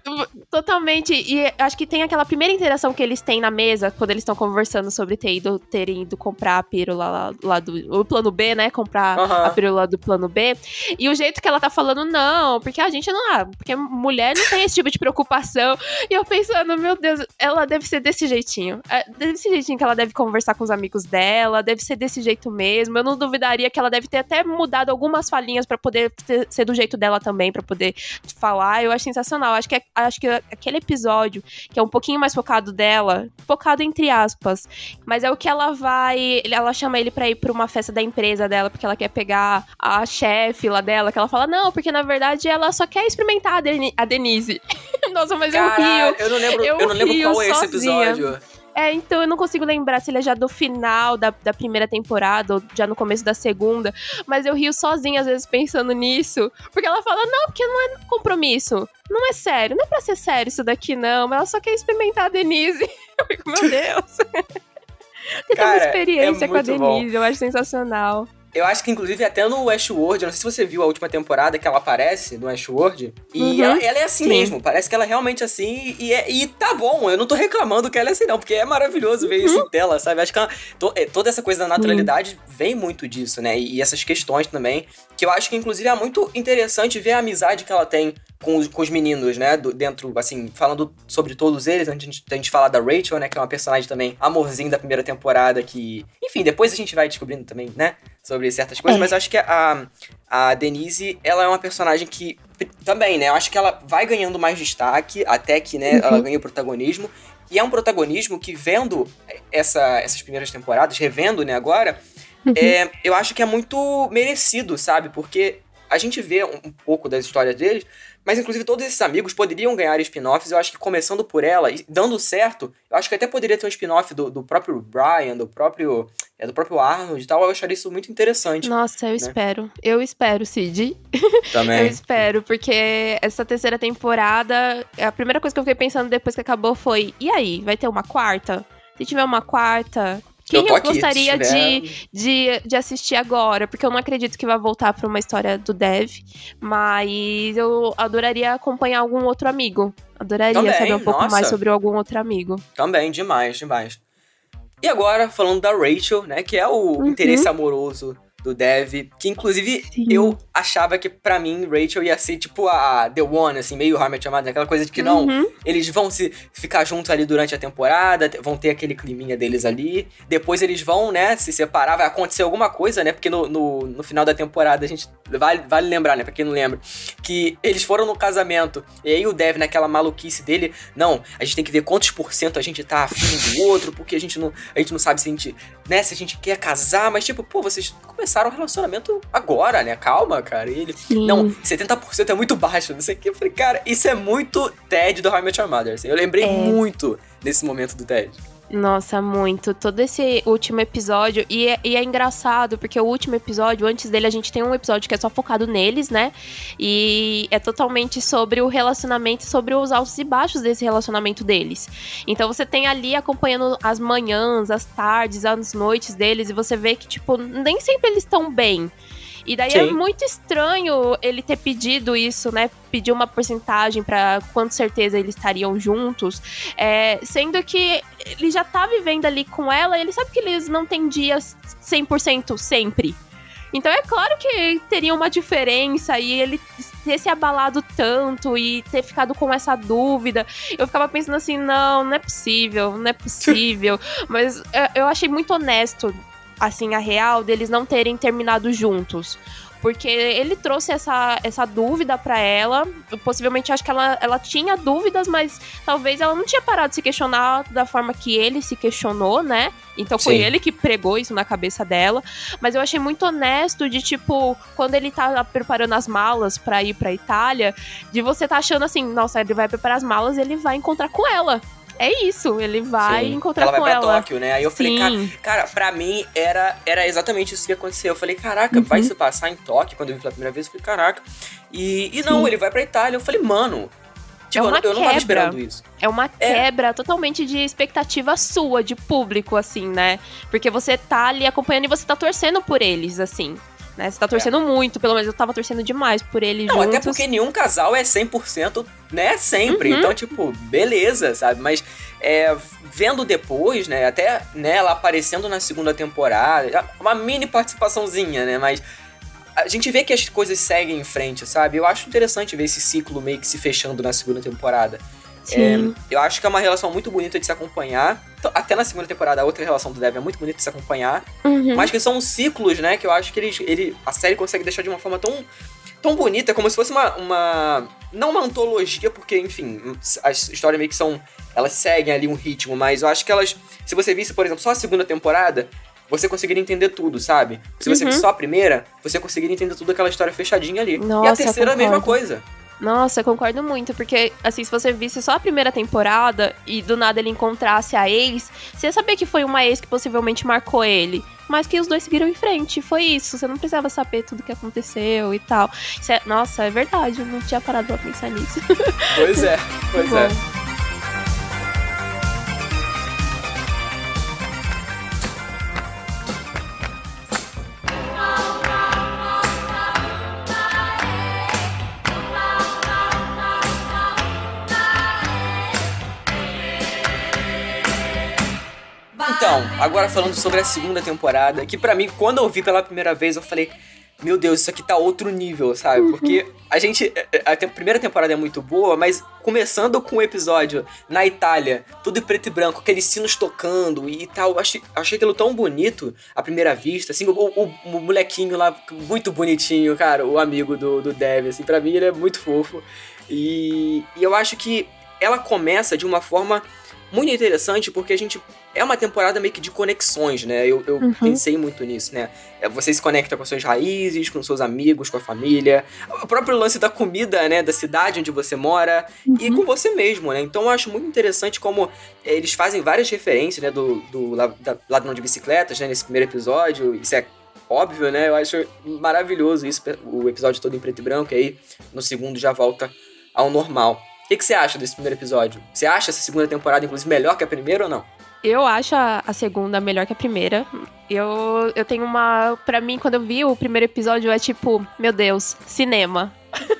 Speaker 2: Totalmente. E acho que tem aquela primeira interação que eles têm na mesa, quando eles estão conversando sobre ter ido, terem ido comprar a pílula lá, lá do. O plano B, né? Comprar
Speaker 1: Aham.
Speaker 2: a pílula do plano B. E o jeito que ela tá falando, não, porque a gente não. Ah, porque mulher não tem esse tipo de preocupação. E eu pensando, meu Deus, ela deve ser desse jeitinho. É desse jeitinho que ela deve conversar com os amigos dela, deve ser desse jeito mesmo. Eu não duvidaria que ela deve ter até mudado algumas falinhas pra poder ter- ser do jeito dela também, pra poder falar. Eu acho sensacional. Acho que, é- acho que aquele episódio, que é um pouquinho mais focado dela, focado entre aspas, mas é o que ela vai. Ela chama ele pra ir pra uma festa da empresa dela, porque ela quer pegar a chefe lá dela, que ela fala, não, porque na verdade ela só quer experimentar a, Deni- a Denise. Nossa, mas eu
Speaker 1: Caralho,
Speaker 2: rio.
Speaker 1: eu não lembro, eu
Speaker 2: Eu
Speaker 1: não lembro qual é esse episódio.
Speaker 2: É, então eu não consigo lembrar se ele é já do final da, da primeira temporada ou já no começo da segunda, mas eu rio sozinha às vezes pensando nisso, porque ela fala, não, porque não é compromisso, não é sério, não é pra ser sério isso daqui não, mas ela só quer experimentar a Denise. Eu fico, meu Deus. Ter uma
Speaker 1: Cara,
Speaker 2: experiência
Speaker 1: é
Speaker 2: com a
Speaker 1: muito bom.
Speaker 2: Denise, eu acho sensacional.
Speaker 1: Eu acho que, inclusive, até no Westworld, eu não sei se você viu a última temporada que ela aparece no Westworld. E
Speaker 2: Uhum.
Speaker 1: ela, ela é assim
Speaker 2: Sim.
Speaker 1: mesmo. Parece que ela é realmente assim. E, é- e tá bom, eu não tô reclamando que ela é assim, não. Porque é maravilhoso ver
Speaker 2: Uhum.
Speaker 1: isso em tela, sabe? Acho que ela- to- é, toda essa coisa da naturalidade vem muito disso, né? E, e essas questões também. Que eu acho que, inclusive, é muito interessante ver a amizade que ela tem com os, com os meninos, né? Do- dentro, assim, falando sobre todos eles, antes de a gente- falar da Rachel, né? Que é uma personagem também amorzinho da primeira temporada, que. Enfim, depois a gente vai descobrindo também, né? Sobre certas coisas,
Speaker 2: É.
Speaker 1: mas eu acho que a, a Denise, ela é uma personagem que. Também, né? Eu acho que ela vai ganhando mais destaque, até que, né, ela ganha o protagonismo. E é um protagonismo que, vendo essa, essas primeiras temporadas, revendo, né, agora, é, eu acho que é muito merecido, sabe? Porque a gente vê um, um pouco das histórias deles, mas inclusive todos esses amigos poderiam ganhar spin-offs. Eu acho que começando por ela e dando certo, eu acho que até poderia ter um spin-off do, do próprio Brian, do próprio, é, do próprio Arnold e tal. Eu acharia isso muito interessante.
Speaker 2: Nossa, eu
Speaker 1: né?
Speaker 2: espero. Eu espero, Cid. Eu
Speaker 1: Também.
Speaker 2: espero, porque essa terceira temporada, a primeira coisa que eu fiquei pensando depois que acabou foi: e aí, vai ter uma quarta? Se tiver uma quarta, quem
Speaker 1: Eu
Speaker 2: eu,
Speaker 1: aqui,
Speaker 2: gostaria
Speaker 1: tiver-
Speaker 2: de, de, de assistir agora? Porque eu não acredito que vai voltar pra uma história do Dev, mas eu adoraria acompanhar algum outro amigo. Adoraria
Speaker 1: Também,
Speaker 2: saber um pouco
Speaker 1: nossa.
Speaker 2: mais sobre algum outro amigo.
Speaker 1: Também, demais, demais. E agora, falando da Rachel, né? Que é o
Speaker 2: Uhum.
Speaker 1: interesse amoroso do Dev. Que, inclusive,
Speaker 2: Sim.
Speaker 1: eu achava que, pra mim, Rachel ia ser tipo a The One, assim, meio How I Met Your Mother, aquela coisa de que não,
Speaker 2: Uhum.
Speaker 1: eles vão se ficar juntos ali durante a temporada, te- vão ter aquele climinha deles ali. Depois eles vão, né, se separar, vai acontecer alguma coisa, né? Porque no, no, no final da temporada a gente. Vale, vale lembrar, né? Pra quem não lembra. Que eles foram no casamento. E aí o Dev, naquela maluquice dele, não, a gente tem que ver quantos por cento a gente tá afim do outro, porque a gente não, a gente não sabe se a gente, né, se a gente quer casar, mas tipo, pô, vocês começaram o relacionamento agora, né? Calma, cara. E ele,
Speaker 2: Sim.
Speaker 1: não, 70% é muito baixo, não sei o que. Eu falei, cara, isso é muito Ted do How I Met Your Mother. assim. Eu lembrei
Speaker 2: É.
Speaker 1: muito nesse momento do Ted.
Speaker 2: Nossa, muito. Todo esse último episódio. E é, e é engraçado, porque o último episódio, antes dele, a gente tem um episódio que é só focado neles, né? E é totalmente sobre o relacionamento, sobre os altos e baixos desse relacionamento deles. Então você tem ali acompanhando as manhãs, as tardes, as noites deles, e você vê que, tipo, nem sempre eles estão bem. E daí é
Speaker 1: Sim.
Speaker 2: muito estranho ele ter pedido isso, né? Pedir uma porcentagem pra quanto certeza eles estariam juntos. É, sendo que ele já tá vivendo ali com ela e ele sabe que eles não têm dias 100% sempre. Então é claro que teria uma diferença e ele ter se abalado tanto e ter ficado com essa dúvida. Eu ficava pensando assim, não, não é possível, não é possível. Mas é, eu achei muito honesto, assim, a real deles não terem terminado juntos. Porque ele trouxe essa, essa dúvida pra ela. Possivelmente acho que ela, ela tinha dúvidas, mas talvez ela não tinha parado de se questionar da forma que ele se questionou, né? Então foi
Speaker 1: Sim.
Speaker 2: ele que pregou isso na cabeça dela. Mas eu achei muito honesto de, tipo, quando ele tá preparando as malas pra ir pra Itália, de você tá achando assim, nossa, ele vai preparar as malas e ele vai encontrar com ela. É isso, ele vai
Speaker 1: Sim.
Speaker 2: encontrar
Speaker 1: ela vai
Speaker 2: com
Speaker 1: pra
Speaker 2: ela.
Speaker 1: Tóquio, né? Aí eu falei, cara,
Speaker 2: Sim.
Speaker 1: cara, pra mim era, era exatamente isso que aconteceu. Eu falei, caraca, vai
Speaker 2: Uhum.
Speaker 1: se passar em Tóquio quando eu vi pela primeira vez? Eu falei, caraca. E, e não,
Speaker 2: Sim.
Speaker 1: ele vai pra Itália. Eu falei, mano. Tipo,
Speaker 2: É uma
Speaker 1: eu, não- eu
Speaker 2: quebra.
Speaker 1: esperando isso.
Speaker 2: É uma
Speaker 1: É.
Speaker 2: quebra totalmente de expectativa sua, de público, assim, né? Porque você tá ali acompanhando e você tá torcendo por eles, assim. Né? Você tá torcendo muito, pelo menos eu tava torcendo demais por eles
Speaker 1: É. Não,
Speaker 2: juntos.
Speaker 1: até porque nenhum casal é 100%, né? Sempre.
Speaker 2: Uhum.
Speaker 1: Então, tipo, beleza, sabe? Mas é, vendo depois, né? Até né, ela aparecendo na segunda temporada, uma mini participaçãozinha, né? Mas a gente vê que as coisas seguem em frente, sabe? Eu acho interessante ver esse ciclo meio que se fechando na segunda temporada. É, eu acho que é uma relação muito bonita de se acompanhar. Então, Até na segunda temporada, a outra relação do Dev é muito bonita de se acompanhar.
Speaker 2: Uhum.
Speaker 1: Mas que são ciclos, né? Que eu acho que eles, ele, a série consegue deixar de uma forma tão, tão bonita, como se fosse uma, uma. Não uma antologia, porque, enfim, as histórias meio que são. Elas seguem ali um ritmo, mas eu acho que elas. Se você visse, por exemplo, só a segunda temporada, você conseguiria entender tudo, sabe? Se você
Speaker 2: Uhum.
Speaker 1: visse só a primeira, você conseguiria entender tudo aquela história fechadinha ali. e a
Speaker 2: Nossa,
Speaker 1: terceira, a mesma coisa.
Speaker 2: Nossa, eu concordo muito, porque, assim, se você visse só a primeira temporada e do nada ele encontrasse a ex, você ia saber que foi uma ex que possivelmente marcou ele. Mas que os dois seguiram em frente, foi isso. Você não precisava saber tudo que aconteceu e tal. É- nossa, é verdade, eu não tinha parado pra pensar nisso.
Speaker 1: Pois é, pois é. Então, agora falando sobre a segunda temporada, que para mim, quando eu vi pela primeira vez, eu falei, meu Deus, isso aqui tá outro nível, sabe? Uhum. Porque a gente. A, te primeira temporada é muito boa, mas começando com o um episódio na Itália, tudo em preto e branco, aqueles sinos tocando e tal. Achei, achei aquilo tão bonito à primeira vista. Assim, o, o, o molequinho lá, muito bonitinho, cara, o amigo do, do Dev, assim, pra mim ele é muito fofo. E, e eu acho que ela começa de uma forma muito interessante porque a gente é uma temporada meio que de conexões, né? Eu, eu uhum. pensei muito nisso, né? É, você se conecta com as suas raízes, com seus amigos, com a família, o próprio lance da comida, né? Da cidade onde você mora uhum. e com você mesmo, né? Então eu acho muito interessante como é, eles fazem várias referências, né? Do, do da, ladrão de bicicletas, né? Nesse primeiro episódio. Isso é óbvio, né? Eu acho maravilhoso isso, o episódio todo em preto e branco, e aí no segundo já volta ao normal. O que, que você acha desse primeiro episódio? Você acha essa segunda temporada, inclusive, melhor que a primeira ou não?
Speaker 2: Eu acho a, a, segunda melhor que a primeira. Eu, eu tenho uma. Pra mim, quando eu vi o primeiro episódio, é tipo, meu Deus, cinema.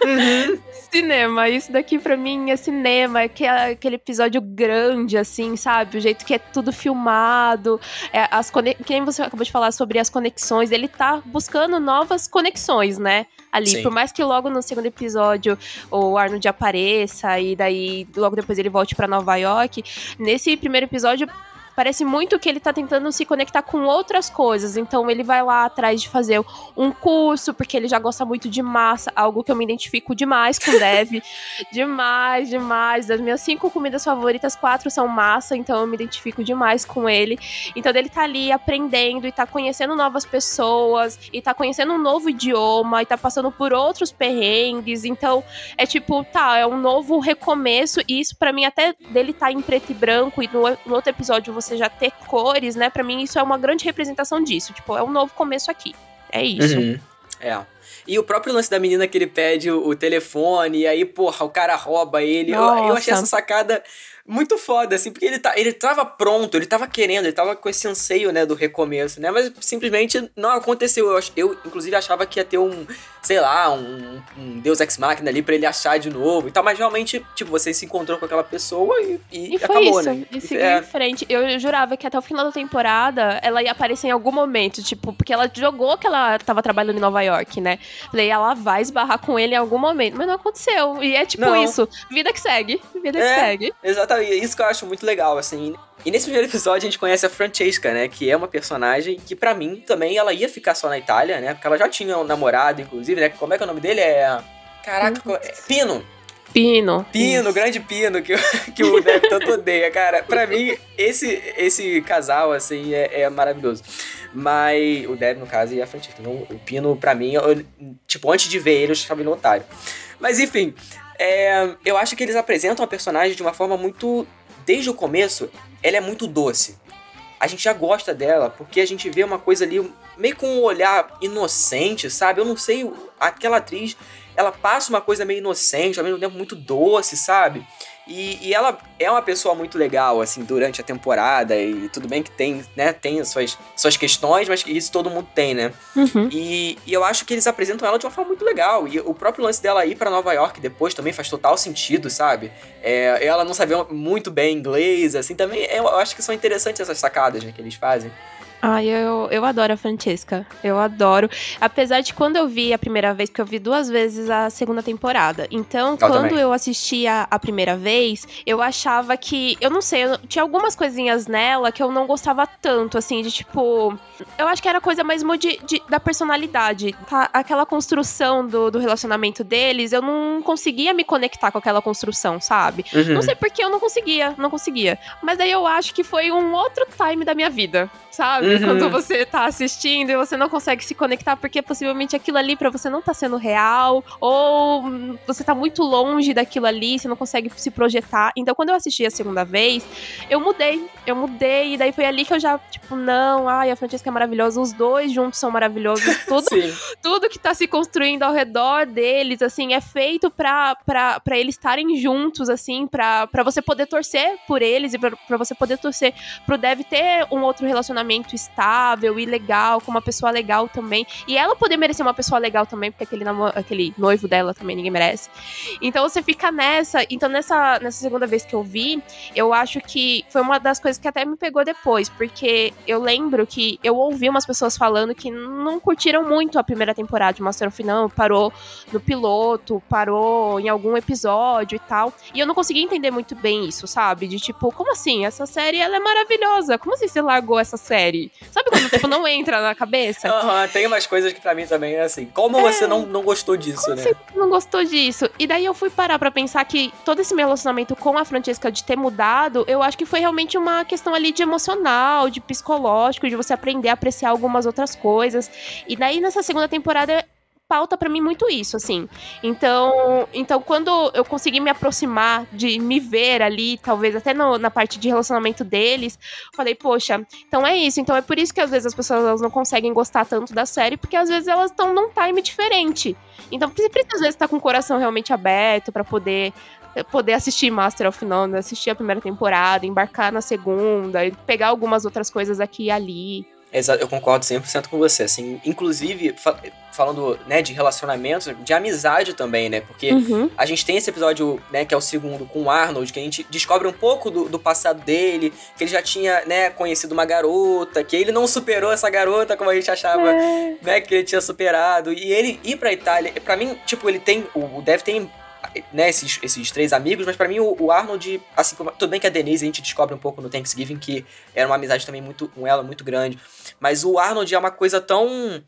Speaker 2: Uhum. cinema. Isso daqui pra mim é cinema. É aquele episódio grande, assim, sabe? O jeito que é tudo filmado. É, as conex... Quem você acabou de falar sobre as conexões, ele tá buscando novas conexões, né? Ali. Sim. Por mais que logo no segundo episódio o Arnold apareça e daí logo depois ele volte para Nova York, nesse primeiro episódio parece muito que ele tá tentando se conectar com outras coisas. Então ele vai lá atrás de fazer um curso, porque ele já gosta muito de massa, algo que eu me identifico demais com o Dev. demais, demais. Das minhas cinco comidas favoritas, quatro são massa, então eu me identifico demais com ele. Então ele tá ali aprendendo e tá conhecendo novas pessoas, e tá conhecendo um novo idioma, e tá passando por outros perrengues. Então é tipo, tá, é um novo recomeço, e isso para mim até dele tá em preto e branco, e no, no outro episódio você você já ter cores, né? Para mim isso é uma grande representação disso. Tipo, é um novo começo aqui. É isso.
Speaker 1: Uhum. É. E o próprio lance da menina que ele pede o, o telefone, e aí, porra, o cara rouba ele. Eu, eu, achei essa sacada muito foda, assim, porque ele, tá, ele tava pronto, ele tava querendo, ele tava com esse anseio, né, do recomeço, né? Mas simplesmente não aconteceu. Eu, eu inclusive, achava que ia ter um, sei lá, um, um Deus Ex Machina ali para ele achar de novo e tal, mas realmente, tipo, você se encontrou com aquela pessoa e, e,
Speaker 2: e
Speaker 1: acabou,
Speaker 2: isso,
Speaker 1: né?
Speaker 2: E seguiu é... em frente. Eu jurava que até o final da temporada ela ia aparecer em algum momento, tipo, porque ela jogou que ela tava trabalhando em Nova York, né? Falei, ela vai esbarrar com ele em algum momento, mas não aconteceu. E é tipo não. isso, vida que segue, vida é, que segue.
Speaker 1: Exatamente é isso que eu acho muito legal, assim. E nesse primeiro episódio a gente conhece a Francesca, né? Que é uma personagem que para mim também ela ia ficar só na Itália, né? Porque ela já tinha um namorado, inclusive, né? Como é que é o nome dele? É. Caraca, uhum. é Pino.
Speaker 2: Pino.
Speaker 1: Pino, grande Pino, que, que o Dev tanto odeia. Cara, pra mim, esse, esse casal, assim, é, é maravilhoso. Mas o Dev, no caso, e a Francesca. Então, o Pino, pra mim, eu, tipo, antes de ver ele, eu já estava no otário. Mas enfim, é, eu acho que eles apresentam a personagem de uma forma muito. Desde o começo, ela é muito doce. A gente já gosta dela, porque a gente vê uma coisa ali meio com um olhar inocente, sabe? Eu não sei, aquela atriz, ela passa uma coisa meio inocente, ao mesmo tempo muito doce, sabe? E, e, ela é uma pessoa muito legal, assim, durante a temporada. E tudo bem que tem, né, tem suas, suas questões, mas isso todo mundo tem, né? Uhum. E, e, eu acho que eles apresentam ela de uma forma muito legal. E o próprio lance dela ir para Nova York depois também faz total sentido, sabe? É, ela não sabia muito bem inglês, assim, também eu acho que são interessantes essas sacadas né, que eles fazem.
Speaker 2: Ai, eu, eu adoro a Francesca. Eu adoro. Apesar de quando eu vi a primeira vez, porque eu vi duas vezes a segunda temporada. Então, eu quando também. eu assistia a primeira vez, eu achava que. Eu não sei, eu, tinha algumas coisinhas nela que eu não gostava tanto, assim, de tipo. Eu acho que era coisa mais de, de, da personalidade. Tá? Aquela construção do, do relacionamento deles, eu não conseguia me conectar com aquela construção, sabe? Uhum. Não sei porque eu não conseguia, não conseguia. Mas daí eu acho que foi um outro time da minha vida, sabe? Uhum. Quando você tá assistindo e você não consegue se conectar porque possivelmente aquilo ali para você não tá sendo real, ou você tá muito longe daquilo ali, você não consegue se projetar. Então, quando eu assisti a segunda vez, eu mudei. Eu mudei, e daí foi ali que eu já, tipo, não, ai, a Francesca é maravilhosa, os dois juntos são maravilhosos. Tudo, tudo que tá se construindo ao redor deles, assim, é feito pra, pra, pra eles estarem juntos, assim, pra, pra você poder torcer por eles e pra, pra você poder torcer pro Dev ter um outro relacionamento estável e legal, com uma pessoa legal também. E ela poder merecer uma pessoa legal também, porque aquele, aquele noivo dela também ninguém merece. Então você fica nessa. Então, nessa, nessa segunda vez que eu vi, eu acho que foi uma das coisas que até me pegou depois, porque eu lembro que eu ouvi umas pessoas falando que não curtiram muito a primeira temporada de Master of None, parou no piloto, parou em algum episódio e tal. E eu não conseguia entender muito bem isso, sabe? De tipo, como assim? Essa série ela é maravilhosa. Como assim você largou essa série? Sabe quando tipo, não entra na cabeça?
Speaker 1: Aham, tem umas coisas que para mim também é assim. Como é... você não, não gostou disso,
Speaker 2: como
Speaker 1: né?
Speaker 2: Você não gostou disso. E daí eu fui parar para pensar que todo esse meu relacionamento com a Francesca de ter mudado, eu acho que foi realmente uma questão ali de emocional, de psicológico, de você aprender a apreciar algumas outras coisas. E daí nessa segunda temporada pauta para mim muito isso, assim. Então, então quando eu consegui me aproximar de me ver ali, talvez até no, na parte de relacionamento deles, falei, poxa, então é isso. Então é por isso que às vezes as pessoas elas não conseguem gostar tanto da série, porque às vezes elas estão num time diferente. Então, você precisa às vezes estar tá com o coração realmente aberto para poder poder assistir Master of None, assistir a primeira temporada, embarcar na segunda, pegar algumas outras coisas aqui e ali.
Speaker 1: Eu concordo 100% com você, assim, inclusive falando, né, de relacionamentos, de amizade também, né, porque uhum. a gente tem esse episódio, né, que é o segundo com o Arnold, que a gente descobre um pouco do, do passado dele, que ele já tinha, né, conhecido uma garota, que ele não superou essa garota como a gente achava, é. né, que ele tinha superado, e ele ir pra Itália, para mim, tipo, ele tem, o Dev tem né, esses, esses três amigos, mas para mim o, o, Arnold, assim, tudo bem que a Denise a gente descobre um pouco no Thanksgiving que era uma amizade também muito com ela muito grande, mas o Arnold é uma coisa tão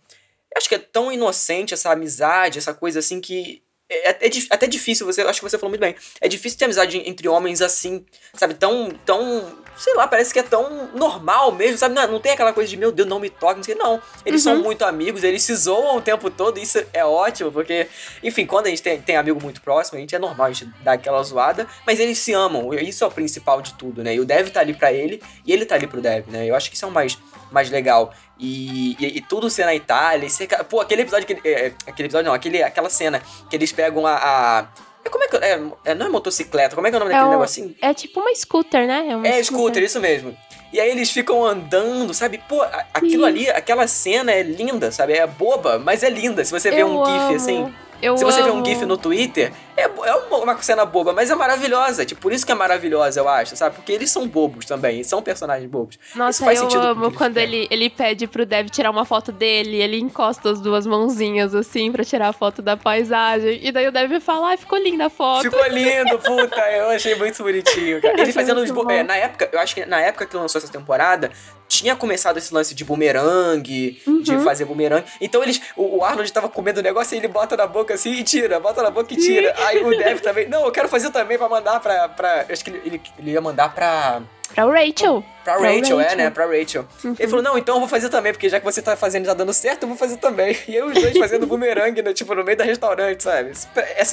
Speaker 1: acho que é tão inocente essa amizade, essa coisa assim que é até, até difícil, você, acho que você falou muito bem. É difícil ter amizade entre homens assim, sabe? Tão, tão, sei lá, parece que é tão normal mesmo, sabe? Não, não tem aquela coisa de, meu Deus, não me toque, não sei Não, eles uhum. são muito amigos, eles se zoam o tempo todo, e isso é ótimo, porque, enfim, quando a gente tem, tem amigo muito próximo, a gente é normal a gente dar aquela zoada, mas eles se amam, isso é o principal de tudo, né? E o Dev tá ali pra ele, e ele tá ali pro Dev, né? Eu acho que isso é o mais, mais legal. E, e, e, tudo ser na Itália. Ser, pô, aquele episódio que. É, aquele episódio não, aquele, aquela cena que eles pegam a. a é, como é que. É, é, não é motocicleta, como é que é o nome é daquele o, negocinho?
Speaker 2: É tipo uma scooter, né?
Speaker 1: É, é scooter. scooter, isso mesmo. E aí eles ficam andando, sabe? Pô, aquilo Sim. ali, aquela cena é linda, sabe? É boba, mas é linda. Se você vê um amo. GIF assim.
Speaker 2: Eu
Speaker 1: Se você
Speaker 2: amo.
Speaker 1: vê um GIF no Twitter, é, é uma cena boba, mas é maravilhosa. Tipo, por isso que é maravilhosa, eu acho, sabe? Porque eles são bobos também, são personagens bobos.
Speaker 2: Nossa, eu amo quando ele, ele pede pro Dev tirar uma foto dele, ele encosta as duas mãozinhas assim pra tirar a foto da paisagem. E daí o Dev fala, ai, ficou linda a foto.
Speaker 1: Ficou lindo, puta, eu achei muito bonitinho, cara. Ele fazendo os. É, na época, eu acho que na época que lançou essa temporada, tinha começado esse lance de bumerangue, uhum. de fazer bumerangue. Então eles. O, o Arnold tava comendo o negócio e ele bota na boca assim e tira, bota na boca e tira. Aí o Dev também. Não, eu quero fazer também pra mandar pra. pra acho que ele, ele, ele ia mandar pra.
Speaker 2: Pra Rachel.
Speaker 1: Pra, pra Rachel, Rachel, é, né? Pra Rachel. Uhum. Ele falou, não, então eu vou fazer também, porque já que você tá fazendo e tá dando certo, eu vou fazer também. E eu os dois fazendo bumerangue, né, tipo, no meio da restaurante, sabe?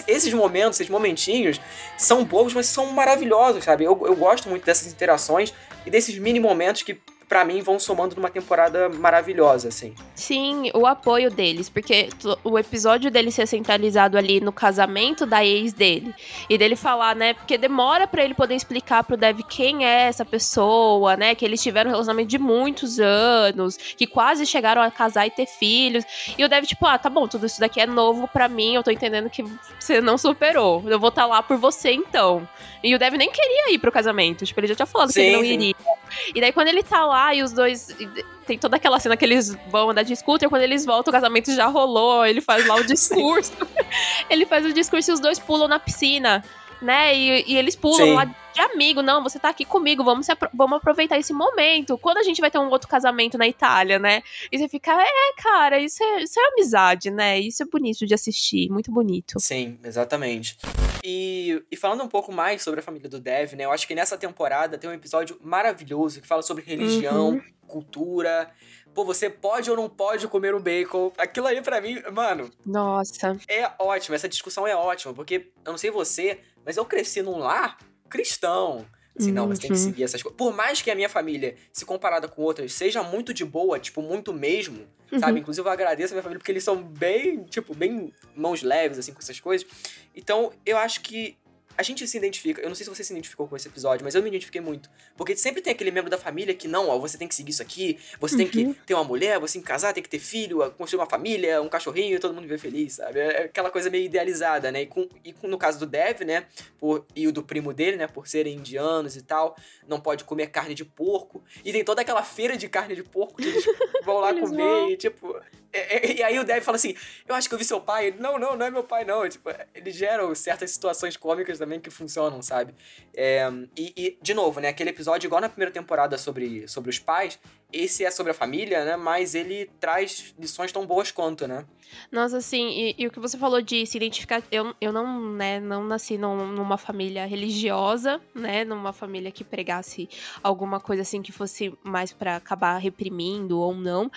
Speaker 1: Esses momentos, esses momentinhos, são bobos, mas são maravilhosos, sabe? Eu, eu gosto muito dessas interações e desses mini momentos que para mim, vão somando numa temporada maravilhosa, assim.
Speaker 2: Sim, o apoio deles, porque o episódio dele ser centralizado ali no casamento da ex dele, e dele falar, né, porque demora para ele poder explicar pro Dev quem é essa pessoa, né, que eles tiveram um relacionamento de muitos anos, que quase chegaram a casar e ter filhos, e o Dev, tipo, ah, tá bom, tudo isso daqui é novo para mim, eu tô entendendo que você não superou, eu vou estar tá lá por você então. E o Dev nem queria ir pro casamento, tipo, ele já tinha falado sim, que ele não iria. E daí quando ele tá lá e os dois. Tem toda aquela cena que eles vão andar de scooter, quando eles voltam, o casamento já rolou, ele faz lá o discurso. ele faz o discurso e os dois pulam na piscina, né? E, e eles pulam Sim. lá de amigo, não, você tá aqui comigo, vamos, vamos aproveitar esse momento. Quando a gente vai ter um outro casamento na Itália, né? E você fica, é, cara, isso é, isso é amizade, né? Isso é bonito de assistir, muito bonito.
Speaker 1: Sim, exatamente. E, e falando um pouco mais sobre a família do Dev, né? Eu acho que nessa temporada tem um episódio maravilhoso que fala sobre religião, uhum. cultura. Pô, você pode ou não pode comer um bacon? Aquilo aí para mim, mano.
Speaker 2: Nossa.
Speaker 1: É ótimo, essa discussão é ótima, porque eu não sei você, mas eu cresci num lar cristão. Assim, não, você tem que uhum. seguir essas coisas. Por mais que a minha família, se comparada com outras, seja muito de boa, tipo, muito mesmo, uhum. sabe? Inclusive eu agradeço a minha família porque eles são bem, tipo, bem mãos leves, assim, com essas coisas. Então, eu acho que a gente se identifica. Eu não sei se você se identificou com esse episódio, mas eu me identifiquei muito. Porque sempre tem aquele membro da família que, não, ó, você tem que seguir isso aqui, você tem que ter uma mulher, você tem que casar, tem que ter filho, construir uma família, um cachorrinho e todo mundo viver feliz, sabe? É aquela coisa meio idealizada, né? E, com, e com, no caso do Dev, né? Por, e o do primo dele, né? Por serem indianos e tal, não pode comer carne de porco. E tem toda aquela feira de carne de porco que eles vão lá
Speaker 2: Eles
Speaker 1: comer
Speaker 2: vão.
Speaker 1: e, tipo. É- é- e aí o Dev fala assim: Eu acho que eu vi seu pai. Ele, não, não, não é meu pai, não. Tipo, eles geram certas situações cômicas também que funcionam, sabe? É, e, e, de novo, né? Aquele episódio, igual na primeira temporada sobre, sobre os pais, esse é sobre a família, né? Mas ele traz lições tão boas quanto, né?
Speaker 2: Nossa, assim, e, e o que você falou de se identificar, eu, eu não, né, não nasci num- numa família religiosa, né, numa família que pregasse alguma coisa assim que fosse mais pra acabar reprimindo ou não,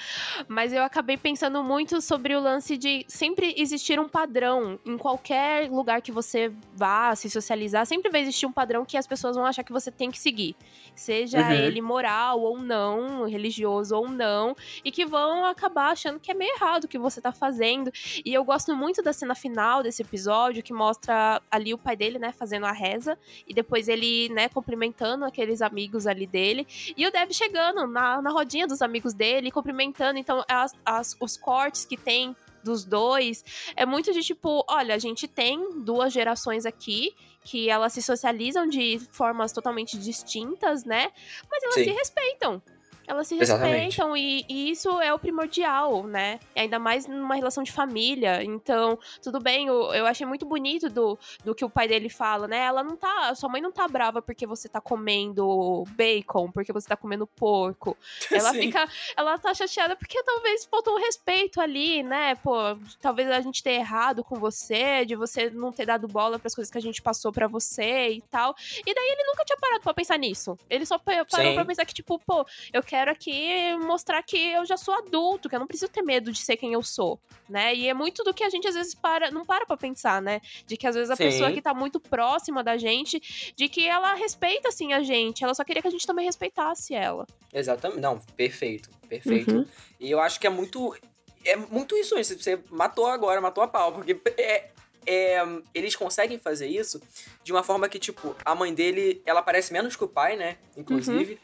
Speaker 2: mas eu acabei pensando muito sobre o lance de sempre existir um padrão em qualquer lugar que você vá se socializar, sempre vai existir um padrão que as pessoas vão achar que você tem que seguir, seja
Speaker 1: Uhum.
Speaker 2: ele moral ou não, religioso ou não, e que vão acabar achando que é meio errado o que você tá fazendo. E eu gosto muito da cena final desse episódio, que mostra ali o pai dele, né, fazendo a reza, e depois ele, né, cumprimentando aqueles amigos ali dele, e o Dev chegando na, na rodinha dos amigos dele, cumprimentando. Então, as, as- os cortes que tem dos dois é muito de tipo, olha, a gente tem duas gerações aqui que elas se socializam de formas totalmente distintas, né? Mas elas
Speaker 1: Sim.
Speaker 2: se respeitam. Elas se respeitam e, e isso é o primordial, né? Ainda mais numa relação de família. Então, tudo bem, eu, eu achei muito bonito do, do que o pai dele fala, né? Ela não tá. Sua mãe não tá brava porque você tá comendo bacon, porque você tá comendo porco. Ela
Speaker 1: Sim.
Speaker 2: fica. Ela tá chateada porque talvez faltou um respeito ali, né? Pô, talvez a gente tenha errado com você, de você não ter dado bola pras coisas que a gente passou pra você e tal. E daí ele nunca tinha parado pra pensar nisso. Ele só pa- parou
Speaker 1: Sim.
Speaker 2: pra pensar que, tipo, pô, eu quero aqui mostrar que eu já sou adulto, que eu não preciso ter medo de ser quem eu sou, né? E é muito do que a gente às vezes para, não para pra pensar, né? De que às vezes a
Speaker 1: Sim.
Speaker 2: pessoa que tá muito próxima da gente, de que ela respeita assim a gente, ela só queria que a gente também respeitasse ela.
Speaker 1: Exatamente. Não, perfeito, perfeito.
Speaker 2: Uhum.
Speaker 1: E eu acho que é muito. É muito isso. Você matou agora, matou a pau. Porque é, é, eles conseguem fazer isso de uma forma que, tipo, a mãe dele, ela parece menos que o pai, né? Inclusive.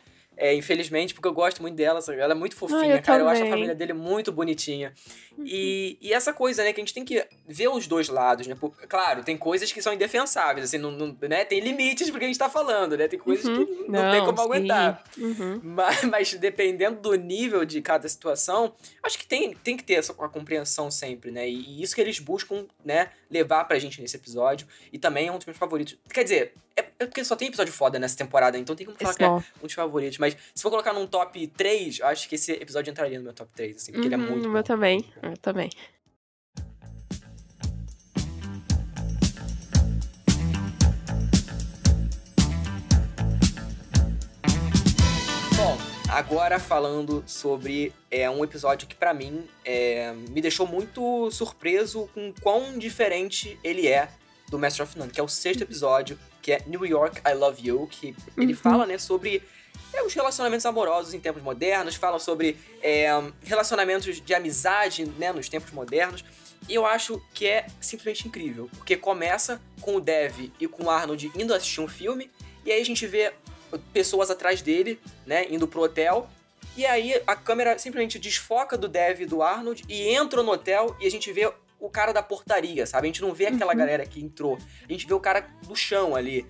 Speaker 1: É, infelizmente, porque eu gosto muito dela, sabe? ela é muito fofinha,
Speaker 2: Ai, eu
Speaker 1: cara. Eu acho a
Speaker 2: também.
Speaker 1: família dele muito bonitinha. E, e essa coisa, né, que a gente tem que ver os dois lados, né? Por- claro, tem coisas que são indefensáveis, assim, não, não- né? Tem limites porque a gente tá falando, né? Tem coisas
Speaker 2: Uhum.
Speaker 1: que não, tem como
Speaker 2: sim.
Speaker 1: aguentar.
Speaker 2: Uhum.
Speaker 1: Mas, mas dependendo do nível de cada situação, acho que tem, tem que ter essa a compreensão sempre, né? E, e isso que eles buscam, né, levar pra gente nesse episódio. E também é um dos meus favoritos. Quer dizer, é, é porque só tem episódio foda nessa temporada, então tem como falar que é um dos favoritos. Mas se for colocar num top 3, eu acho que esse episódio entraria no meu top 3, assim, porque ele é
Speaker 2: Uhum,
Speaker 1: muito
Speaker 2: o
Speaker 1: bom.
Speaker 2: meu também. Eu também.
Speaker 1: Bom, agora falando sobre é, um episódio que pra mim é, me deixou muito surpreso com quão diferente ele é do Master of None, que é o sexto episódio, que é New York, I Love You, que ele
Speaker 2: Uhum.
Speaker 1: fala, né, sobre é, os relacionamentos amorosos em tempos modernos, fala sobre é, relacionamentos de amizade, né, nos tempos modernos. E eu acho que é simplesmente incrível, porque começa com o Dev e com o Arnold indo assistir um filme, e aí a gente vê pessoas atrás dele, né, indo pro hotel. E aí a câmera simplesmente desfoca do Dev e do Arnold e entra no hotel e a gente vê o cara da portaria, sabe? A gente não vê aquela galera que entrou, a gente vê o cara do chão ali.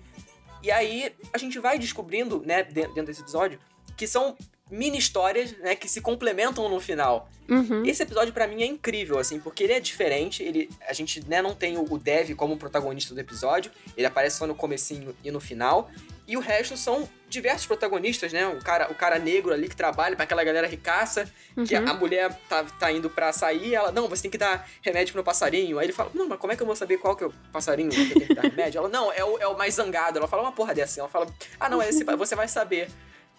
Speaker 1: E aí a gente vai descobrindo, né, de- dentro desse episódio, que são mini histórias, né, que se complementam no final.
Speaker 2: Uhum.
Speaker 1: Esse episódio pra mim é incrível, assim, porque ele é diferente, ele, a gente né, não tem o o Dev como protagonista do episódio, ele aparece só no comecinho e no final, e o resto são diversos protagonistas, né, o cara, o cara negro ali que trabalha pra aquela galera ricaça, que a,
Speaker 2: Uhum.
Speaker 1: a mulher tá, tá indo pra sair, ela, não, você tem que dar remédio pro passarinho, aí ele fala, não, mas como é que eu vou saber qual que é o passarinho que tenho que dar remédio? Ela, não, é o, é o mais zangado, ela fala uma porra dessa, ela fala, ah, não, é esse, você vai saber.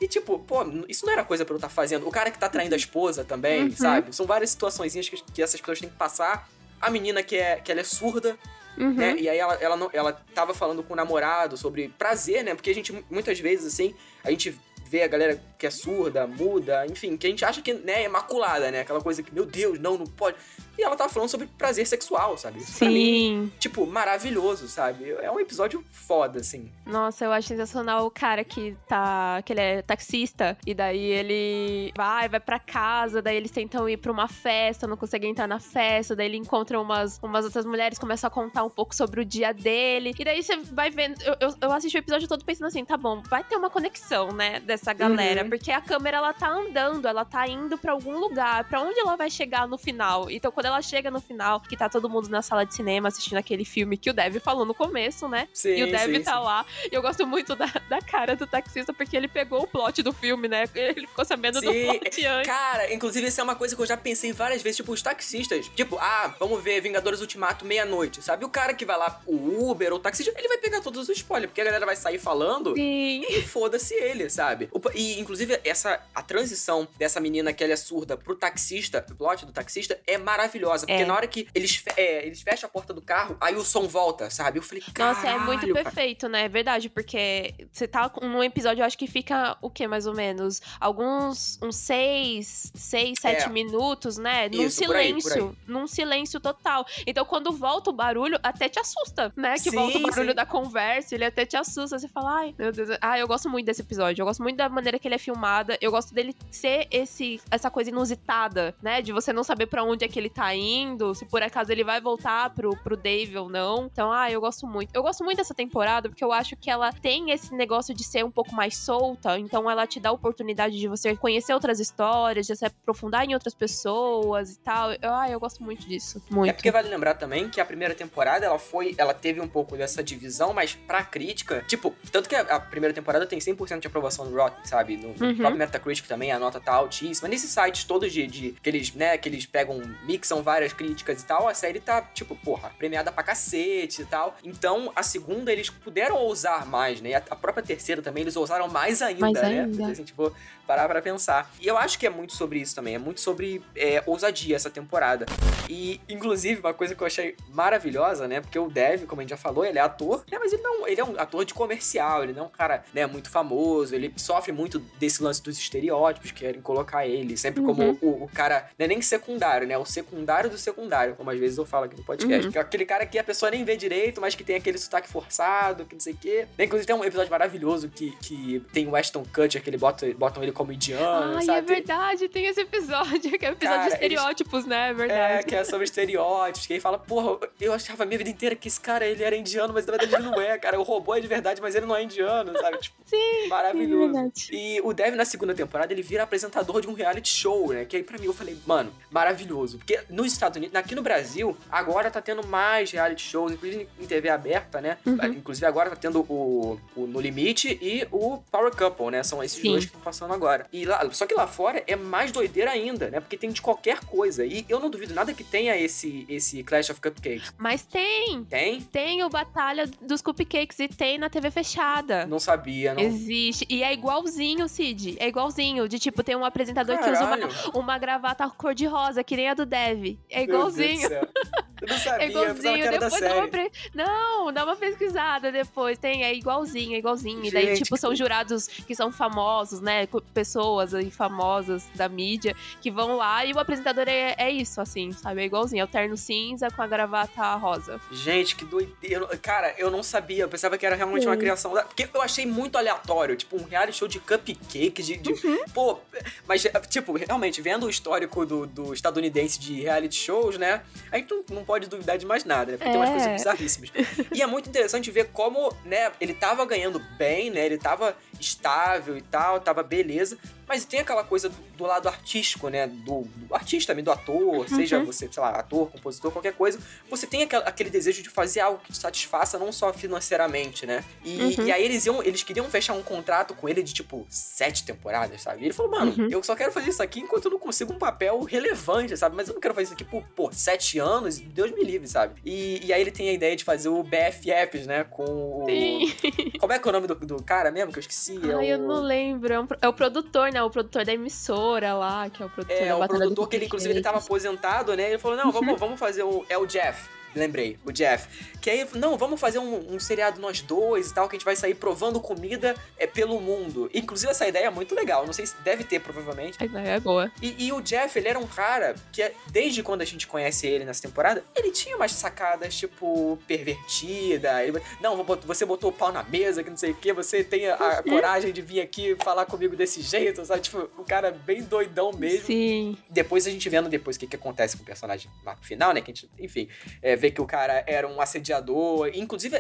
Speaker 1: E tipo, pô, isso não era coisa pra eu estar fazendo. O cara que tá traindo a esposa também,
Speaker 2: Uhum.
Speaker 1: sabe? São várias situações que, que essas pessoas têm que passar. A menina que, é, que ela é surda,
Speaker 2: Uhum.
Speaker 1: né? E aí ela, ela, não, ela tava falando com o namorado sobre prazer, né? Porque a gente, muitas vezes, assim, a gente vê a galera que é surda, muda, enfim, que a gente acha que né, é imaculada, né? Aquela coisa que, meu Deus, não, não pode. E ela tá falando sobre prazer sexual, sabe? Isso pra mim,
Speaker 2: Sim.
Speaker 1: tipo, maravilhoso, sabe? É um episódio foda, assim.
Speaker 2: Nossa, eu acho sensacional o cara que tá. que ele é taxista. E daí ele vai, vai pra casa, daí eles tentam ir pra uma festa, não conseguem entrar na festa, daí ele encontra umas, umas outras mulheres, começa a contar um pouco sobre o dia dele. E daí você vai vendo. Eu, eu, eu assisti o episódio todo pensando assim, tá bom, vai ter uma conexão, né, dessa galera.
Speaker 1: Uhum.
Speaker 2: Porque a câmera ela tá andando, ela tá indo pra algum lugar. Pra onde ela vai chegar no final? Então, quando ela chega no final, que tá todo mundo na sala de cinema assistindo aquele filme que o Dev falou no começo, né?
Speaker 1: Sim,
Speaker 2: e o Dev
Speaker 1: sim,
Speaker 2: tá
Speaker 1: sim.
Speaker 2: lá. E eu gosto muito da, da cara do taxista, porque ele pegou o plot do filme, né? Ele ficou sabendo do
Speaker 1: Sim,
Speaker 2: plot antes.
Speaker 1: Cara, inclusive, isso é uma coisa que eu já pensei várias vezes. Tipo, os taxistas, tipo, ah, vamos ver Vingadores Ultimato meia-noite, sabe? O cara que vai lá, o Uber ou o taxista, ele vai pegar todos os spoilers, porque a galera vai sair falando
Speaker 2: Sim.
Speaker 1: e foda-se ele, sabe? E, inclusive, essa, a transição dessa menina que ela é surda pro taxista, o plot do taxista, é maravilhosa. Porque
Speaker 2: É.
Speaker 1: na hora que eles, fe- é, eles fecham a porta do carro, aí o som volta, sabe? Eu falei,
Speaker 2: Nossa, é muito perfeito, né? É verdade, porque você tá num episódio, eu acho que fica o quê, mais ou menos? Alguns, uns seis, seis, sete
Speaker 1: É.
Speaker 2: minutos, né? Num
Speaker 1: Isso, por aí, por
Speaker 2: silêncio. Num silêncio total. Então, quando volta o barulho, até te assusta, né? Que
Speaker 1: Sim,
Speaker 2: volta o barulho
Speaker 1: sim.
Speaker 2: da conversa, ele até te assusta. Você fala, ai, meu Deus. Ah, eu gosto muito desse episódio. Eu gosto muito da maneira que ele é filmada. Eu gosto dele ser esse, essa coisa inusitada, né? De você não saber pra onde é que ele tá indo, se por acaso ele vai voltar pro, pro Dave ou não. Então, ah, eu gosto muito. Eu gosto muito dessa temporada porque eu acho que ela tem esse negócio de ser um pouco mais solta. Então, ela te dá a oportunidade de você conhecer outras histórias, de se aprofundar em outras pessoas e tal. Ah, eu gosto muito disso. Muito.
Speaker 1: É porque vale lembrar também que a primeira temporada, ela foi, ela teve um pouco dessa divisão, mas pra crítica, tipo, tanto que a, a primeira temporada tem 100% de aprovação no Rotten, sabe? No,
Speaker 2: Uhum.
Speaker 1: próprio Metacritic também, a nota tá altíssima. Nesses sites todos de, de que eles, né, que eles pegam, mixam várias críticas e tal, a série tá, tipo, porra, premiada pra cacete e tal. Então, a segunda, eles puderam ousar mais, né? E a, a própria terceira também, eles ousaram mais ainda,
Speaker 2: Mais
Speaker 1: né?
Speaker 2: ainda.
Speaker 1: Se a gente for parar pra pensar. E eu acho que é muito sobre isso também, é muito sobre é, ousadia essa temporada. E, inclusive, uma coisa que eu achei maravilhosa, né? Porque o Dev, como a gente já falou, ele é ator, né? Mas ele não, ele é um ator de comercial, ele não é um cara, né, muito famoso, ele sofre muito desse lance dos estereótipos que querem colocar ele, sempre como
Speaker 2: Uhum.
Speaker 1: o, o cara, não é nem secundário, né? O secundário do secundário, como às vezes eu falo aqui no podcast.
Speaker 2: Uhum.
Speaker 1: Que é aquele cara que a pessoa nem vê direito, mas que tem aquele sotaque forçado, que não sei o quê. Inclusive tem um episódio maravilhoso que, que tem o Ashton Kutcher, que ele bota, botam ele como indiano,
Speaker 2: Ai,
Speaker 1: sabe?
Speaker 2: é verdade, tem esse episódio, que é o episódio
Speaker 1: Cara,
Speaker 2: de estereótipos, né? É
Speaker 1: É,
Speaker 2: verdade.
Speaker 1: que é sobre estereótipos, que aí fala, porra, eu achava a minha vida inteira que esse cara, ele era indiano, mas na verdade ele não é, cara. O robô é de verdade, mas ele não é indiano, sabe? Tipo,
Speaker 2: Sim,
Speaker 1: maravilhoso.
Speaker 2: é.
Speaker 1: E o Dev, na segunda temporada, ele vira apresentador de um reality show, né? Que aí pra mim eu falei, mano, maravilhoso. Porque nos Estados Unidos, aqui no Brasil, agora tá tendo mais reality shows, inclusive em TV aberta, né?
Speaker 2: Uhum.
Speaker 1: Inclusive agora tá tendo o, o No Limite e o Power Couple, né? São esses
Speaker 2: Sim.
Speaker 1: dois que estão passando agora. E lá, só que lá fora é mais doideira ainda, né? Porque tem de qualquer coisa. E eu não duvido nada que tenha esse, esse Clash of Cupcakes.
Speaker 2: Mas tem!
Speaker 1: Tem?
Speaker 2: Tem o Batalha dos Cupcakes e tem na TV fechada.
Speaker 1: Não sabia, não.
Speaker 2: Existe. E é igualzinho, Cid. É igualzinho. De tipo, tem um apresentador que usa
Speaker 1: Caralho.
Speaker 2: uma, uma gravata cor-de-rosa, que nem a do Dev. É igualzinho.
Speaker 1: Eu não sabia,
Speaker 2: É
Speaker 1: eu
Speaker 2: igualzinho,
Speaker 1: da
Speaker 2: depois dá uma pre... Não, dá uma pesquisada depois. Tem, é igualzinho, é igualzinho. E daí,
Speaker 1: Gente,
Speaker 2: tipo, são jurados que são famosos, né? Pessoas aí famosas da mídia que vão lá e o apresentador é, é isso, assim, sabe? É igualzinho. É o terno cinza com a gravata rosa.
Speaker 1: Gente, que doideira. Cara, eu não sabia. Eu pensava que era realmente uma criação. da- Porque eu achei muito aleatório. Tipo, um reality show de cupcake, de. de-
Speaker 2: Uhum.
Speaker 1: Pô, mas, tipo, realmente, vendo o histórico do, do estadunidense de reality shows, né? A gente não, pode duvidar de mais nada, né? Porque tem umas
Speaker 2: É.
Speaker 1: coisas bizarríssimas. e é muito interessante ver como, né, ele tava ganhando bem, né? Ele tava estável e tal, tava beleza. Mas tem aquela coisa do, do lado artístico, né? Do, do artista do ator, seja
Speaker 2: Uhum.
Speaker 1: você, sei lá, ator, compositor, qualquer coisa. Você tem aquele desejo de fazer algo que te satisfaça, não só financeiramente, né? E,
Speaker 2: Uhum.
Speaker 1: e aí eles iam, eles queriam fechar um contrato com ele de tipo sete temporadas, sabe? E ele falou, mano,
Speaker 2: Uhum.
Speaker 1: eu só quero fazer isso aqui enquanto eu não consigo um papel relevante, sabe? Mas eu não quero fazer isso aqui por, pô, sete anos, Deus me livre, sabe? E, e aí ele tem a ideia de fazer o BFFs, né? Com o.
Speaker 2: Sim.
Speaker 1: Como é que é o nome do, do cara mesmo? Que eu esqueci. é
Speaker 2: Ai, eu
Speaker 1: o...
Speaker 2: não lembro. É, um é o produtor, né? O produtor da emissora lá, que é o produtor
Speaker 1: É,
Speaker 2: da
Speaker 1: o produtor que ele, inclusive, ele tava aposentado, né? Ele falou, não, vamos, vamos fazer o... É o Jeff. Lembrei, o Jeff. Que aí, não, vamos fazer um, um, seriado nós dois e tal, que a gente vai sair provando comida é, pelo mundo. Inclusive, essa ideia é muito legal. Não sei se deve ter, provavelmente.
Speaker 2: A ideia é boa.
Speaker 1: E, e o Jeff, ele era um cara que, desde quando a gente conhece ele nessa temporada, ele tinha umas sacadas, tipo, pervertida. Ele, não, você botou o pau na mesa, que não sei o que, você tem a, a coragem de vir aqui falar comigo desse jeito, sabe? Tipo, o cara bem doidão mesmo.
Speaker 2: Sim.
Speaker 1: Depois a gente vendo depois o que, que acontece com o personagem lá no final, né? Que a gente, enfim, é, vê que o cara era um assediador. Inclusive,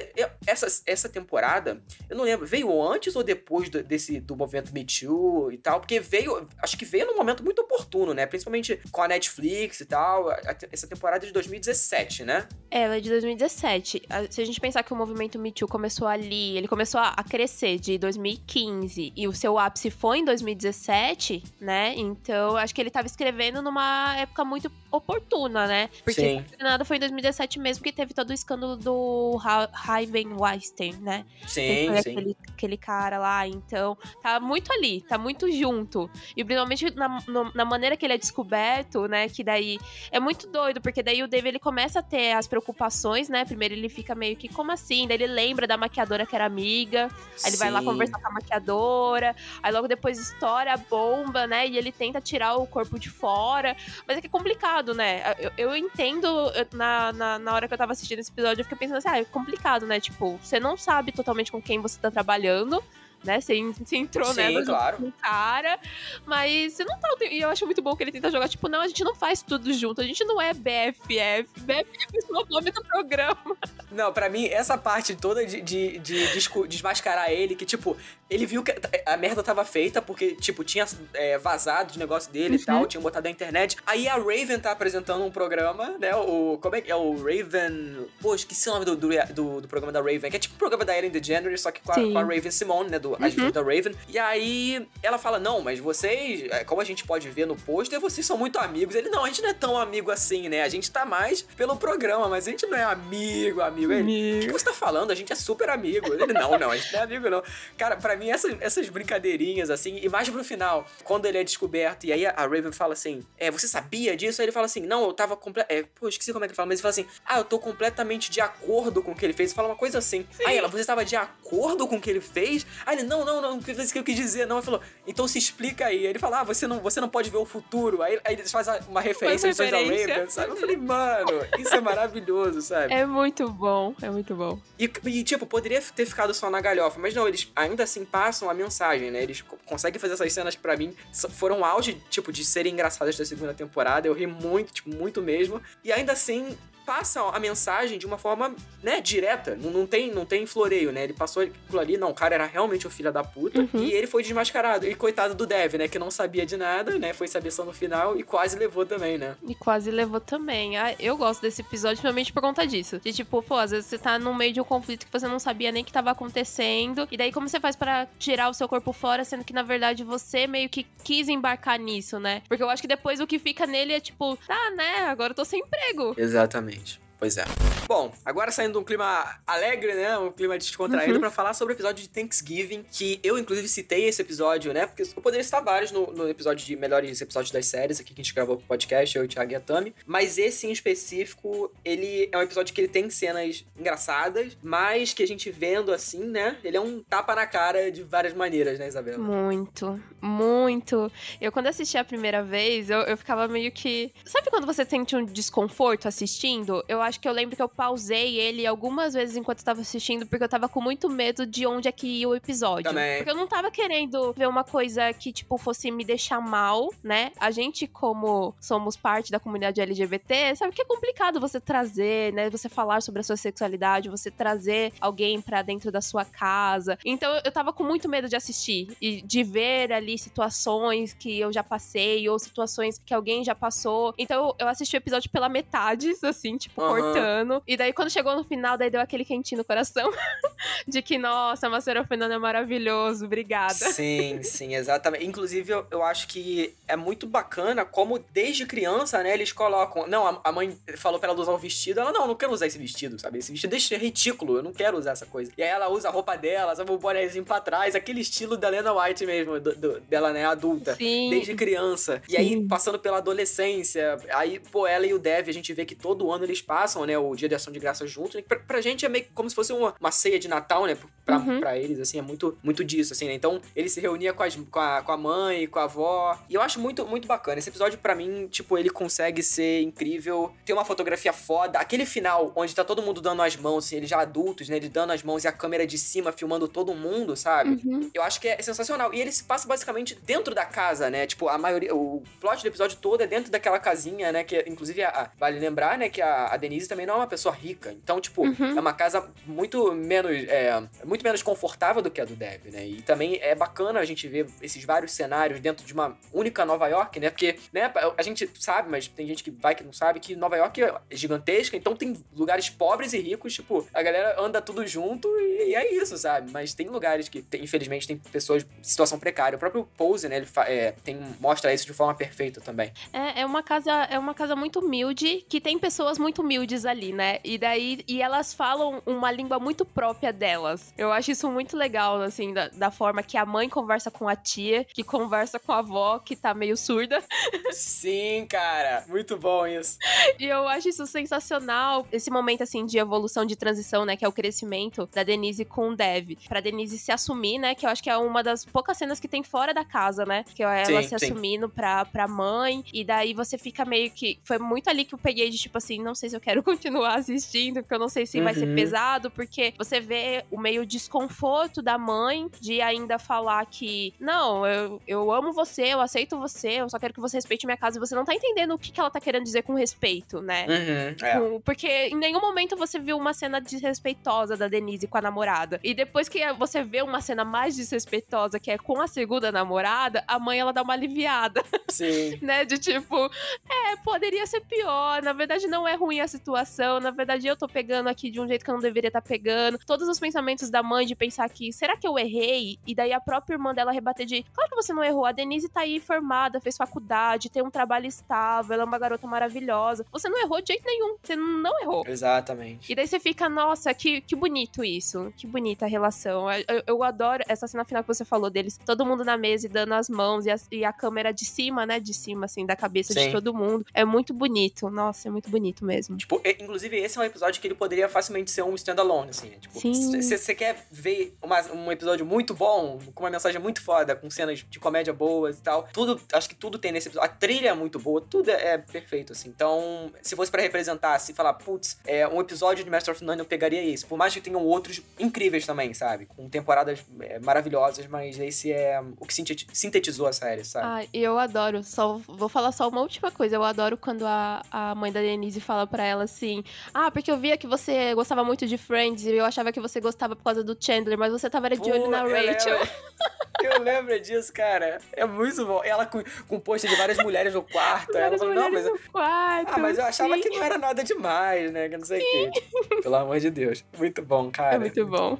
Speaker 1: essa, essa temporada, eu não lembro, veio antes ou depois do, desse, do movimento Me Too e tal? Porque veio, acho que veio num momento muito oportuno, né? Principalmente com a Netflix e tal. Essa temporada é de 2017, né?
Speaker 2: É, ela é de 2017. Se a gente pensar que o movimento Me Too começou ali, ele começou a crescer de 2015 e o seu ápice foi em 2017, né? Então, acho que ele tava escrevendo numa época muito oportuna, né? Porque Sim. nada foi em 2017 mesmo que teve todo o escândalo do Raven Weinstein, né?
Speaker 1: Sim, sim.
Speaker 2: Aquele, aquele cara lá, então tá muito ali, tá muito junto. E principalmente na, na maneira que ele é descoberto, né? Que daí é muito doido, porque daí o Dave ele começa a ter as preocupações, né? Primeiro ele fica meio que como assim? Daí ele lembra da maquiadora que era amiga, aí ele vai lá conversar com a maquiadora, aí logo depois estoura a bomba, né? E ele tenta tirar o corpo de fora, mas é que é complicado, né? Eu, eu entendo na, na, na hora que eu tava assistindo esse episódio, eu fiquei pensando assim, ah, é complicado, né? Tipo, você não sabe totalmente com quem você tá trabalhando, né? Você, você entrou,
Speaker 1: Sim,
Speaker 2: né?
Speaker 1: claro.
Speaker 2: Com cara, mas você não tá. E eu acho muito bom que ele tenta jogar, tipo, não, a gente não faz tudo junto, a gente não é BFF. BFF é o nome do programa.
Speaker 1: Não, para mim, essa parte toda de, de, de, de desmascarar ele, que, tipo, ele viu que a merda tava feita, porque, tipo, tinha é, vazado de negócio dele uhum. e tal, tinha botado na internet. Aí a Raven tá apresentando um programa, né? O. Como é que é? O Raven. Pô, esqueci o nome do, do, do, do programa da Raven, que é tipo o programa da Ellen DeGeneres, só que com a, com a Raven Simone, né? Do uhum. da Raven. E aí ela fala: Não, mas vocês, é, como a gente pode ver no pôster, vocês são muito amigos. Ele, não, a gente não é tão amigo assim, né? A gente tá mais pelo programa, mas a gente não é amigo, amigo. Ele, o que você tá falando? A gente é super amigo. Ele, não, não, a gente não é amigo, não. Cara, pra mim, essas, essas brincadeirinhas, assim, e mais pro final, quando ele é descoberto, e aí a Raven fala assim: É, você sabia disso? Aí ele fala assim: Não, eu tava completo. É, pô, esqueci como é que ele fala, mas ele fala assim: Ah, eu tô completamente de acordo com o que ele fez. Ele fala uma coisa assim. Sim. Aí ela, você tava de acordo com o que ele fez? Aí ele, não, não, não, não fez o que eu quis dizer, não. Ele falou, então se explica aí. Ele fala, ah, você não, você não pode ver o futuro. Aí, aí eles fazem uma referência da Raven, sabe? Eu falei, mano, isso é maravilhoso, sabe?
Speaker 2: É muito bom, é muito bom.
Speaker 1: E, e, tipo, poderia ter ficado só na galhofa, mas não, eles ainda assim passam a mensagem, né? Eles conseguem fazer essas cenas que pra mim foram auge, tipo, de serem engraçadas da segunda temporada. Eu ri muito, tipo, muito mesmo. E ainda assim, passa a mensagem de uma forma, né, direta. Não, não, tem, não tem floreio, né? Ele passou aquilo ali, não, o cara era realmente o filho da puta. Uhum. E ele foi desmascarado. E coitado do Dev, né? Que não sabia de nada, né? Foi saber só no final e quase levou também, né?
Speaker 2: E quase levou também. Ah, eu gosto desse episódio principalmente por conta disso. De tipo, pô, às vezes você tá no meio de um conflito que você não sabia nem que tava acontecendo. E daí, como você faz para tirar o seu corpo fora, sendo que na verdade você meio que quis embarcar nisso, né? Porque eu acho que depois o que fica nele é tipo, tá, né? Agora eu tô sem emprego.
Speaker 1: Exatamente. Feliz. Pois é. Bom, agora saindo de um clima alegre, né? Um clima descontraído, uhum. para falar sobre o episódio de Thanksgiving, que eu, inclusive, citei esse episódio, né? Porque eu poderia citar vários no, no episódio de melhores episódios das séries aqui que a gente gravou pro podcast, eu, o Thiago e a Tami. Mas esse em específico, ele é um episódio que ele tem cenas engraçadas, mas que a gente vendo assim, né? Ele é um tapa na cara de várias maneiras, né, Isabela?
Speaker 2: Muito, muito. Eu, quando assisti a primeira vez, eu, eu ficava meio que. Sabe quando você sente um desconforto assistindo? Eu acho que eu lembro que eu pausei ele algumas vezes enquanto eu tava assistindo, porque eu tava com muito medo de onde é que ia o episódio.
Speaker 1: Também.
Speaker 2: Porque eu não tava querendo ver uma coisa que, tipo, fosse me deixar mal, né? A gente, como somos parte da comunidade LGBT, sabe que é complicado você trazer, né? Você falar sobre a sua sexualidade, você trazer alguém para dentro da sua casa. Então eu tava com muito medo de assistir e de ver ali situações que eu já passei ou situações que alguém já passou. Então eu assisti o episódio pela metade, assim, tipo, uhum. Cortando. E daí, quando chegou no final, daí deu aquele quentinho no coração. de que, nossa, Macero Fernando é maravilhoso, obrigada.
Speaker 1: Sim, sim, exatamente. Inclusive, eu, eu acho que é muito bacana como, desde criança, né, eles colocam. Não, a, a mãe falou pra ela usar o vestido. Ela, não, não quero usar esse vestido, sabe? Esse vestido é ridículo, eu não quero usar essa coisa. E aí ela usa a roupa dela, sabe? O bonézinho pra trás, aquele estilo da Lena White mesmo, do, do, dela, né, adulta.
Speaker 2: Sim.
Speaker 1: Desde criança. E aí, passando pela adolescência, aí, pô, ela e o Dev, a gente vê que todo ano eles passam passam, né, o dia de ação de graça juntos. Né? Pra, pra gente é meio como se fosse uma, uma ceia de Natal, né? Pra,
Speaker 2: Uhum.
Speaker 1: pra eles, assim, é muito, muito disso, assim, né? Então, ele se reunia com, as, com, a, com a mãe, com a avó. E eu acho muito, muito bacana. Esse episódio, pra mim, tipo, ele consegue ser incrível. Tem uma fotografia foda. Aquele final, onde tá todo mundo dando as mãos, assim, eles já adultos, né? Ele dando as mãos e a câmera de cima filmando todo mundo, sabe?
Speaker 2: Uhum.
Speaker 1: Eu acho que é sensacional. E ele se passa basicamente dentro da casa, né? Tipo, a maioria. O plot do episódio todo é dentro daquela casinha, né? Que, inclusive, a- a- vale lembrar, né? Que a, a Denise também não é uma pessoa rica. Então, tipo,
Speaker 2: Uhum.
Speaker 1: é uma casa muito menos. É, muito menos confortável do que a do Dev, né? E também é bacana a gente ver esses vários cenários dentro de uma única Nova York, né? Porque, né, a gente sabe, mas tem gente que vai que não sabe, que Nova York é gigantesca, então tem lugares pobres e ricos, tipo, a galera anda tudo junto e, e é isso, sabe? Mas tem lugares que, tem- infelizmente, tem pessoas em situação precária. O próprio Pose, né, ele é, tem, mostra isso de forma perfeita também.
Speaker 2: É, é uma casa, é uma casa muito humilde, que tem pessoas muito humildes ali, né? E daí, e elas falam uma língua muito própria delas. Eu acho isso muito legal, assim, da, da forma que a mãe conversa com a tia, que conversa com a avó, que tá meio surda.
Speaker 1: Sim, cara, muito bom isso.
Speaker 2: E eu acho isso sensacional, esse momento, assim, de evolução, de transição, né? Que é o crescimento da Denise com o Dev. Pra Denise se assumir, né? Que eu acho que é uma das poucas cenas que tem fora da casa, né? Que é ela
Speaker 1: Sim,
Speaker 2: se
Speaker 1: sim.
Speaker 2: assumindo pra, pra mãe. E daí você fica meio que. Foi muito ali que eu peguei de tipo assim, não sei se eu quero continuar assistindo, porque eu não sei se vai ser
Speaker 1: Uhum.
Speaker 2: pesado, porque você vê o meio desconforto da mãe de ainda falar que, não, eu, eu amo você, eu aceito você, eu só quero que você respeite minha casa. E você não tá entendendo o que, que ela tá querendo dizer com respeito, né?
Speaker 1: Uhum, é.
Speaker 2: Com- Porque em nenhum momento você viu uma cena desrespeitosa da Denise com a namorada. E depois que você vê uma cena mais desrespeitosa, que é com a segunda namorada, a mãe ela dá uma aliviada,
Speaker 1: Sim.
Speaker 2: né? De tipo, é, poderia ser pior. Na verdade, não é ruim a situação. Na verdade, eu tô pegando aqui de um jeito que eu não deveria estar pegando. Todos os pensamentos da mãe de pensar que, será que eu errei? E daí a própria irmã dela rebater de, claro que você não errou. A Denise tá aí formada, fez faculdade, tem um trabalho estável, ela é uma garota maravilhosa. Você não errou de jeito nenhum. Você não errou.
Speaker 1: Exatamente.
Speaker 2: E daí você fica, nossa, que, que bonito isso. Que bonita a relação. Eu, eu- eu adoro essa cena final que você falou deles. Todo mundo na mesa e dando as mãos e a, e a câmera de cima, né? De cima, assim, da cabeça
Speaker 1: Sim.
Speaker 2: de todo mundo. É muito bonito. Nossa, é muito bonito mesmo.
Speaker 1: Tipo, e- inclusive, esse é um episódio que ele poderia facilmente ser um standalone, assim. né? Tipo, se você quer ver uma- um episódio muito bom, com uma mensagem muito foda, com cenas de comédia boas e tal, tudo, acho que tudo tem nesse episódio. A trilha é muito boa, tudo é, é perfeito, assim. Então, se fosse pra representar, se falar, putz, é, um episódio de Master of None, eu pegaria esse. Por mais que tenham outros incríveis também, sabe? Com temporadas é, maravilhosas, mas esse é o que sinteti- sintetizou a série, sabe?
Speaker 2: Ai, eu adoro. Só vou falar só uma última coisa. Eu adoro quando a, a mãe da Denise fala pra ela assim: Ah, porque eu via que você gostava muito de Friends e eu achava que você gostava por causa do Chandler, mas você tava de olho
Speaker 1: Pô,
Speaker 2: na
Speaker 1: eu
Speaker 2: Rachel.
Speaker 1: lembro. Eu lembro disso, cara. É muito bom. Ela com, com post de várias mulheres no quarto. Ela falou, não, mas,
Speaker 2: quarto,
Speaker 1: ah, mas eu achava
Speaker 2: sim.
Speaker 1: que não era nada demais, né? Que não sei o quê. Pelo amor de Deus. Muito bom, cara.
Speaker 2: É muito bom.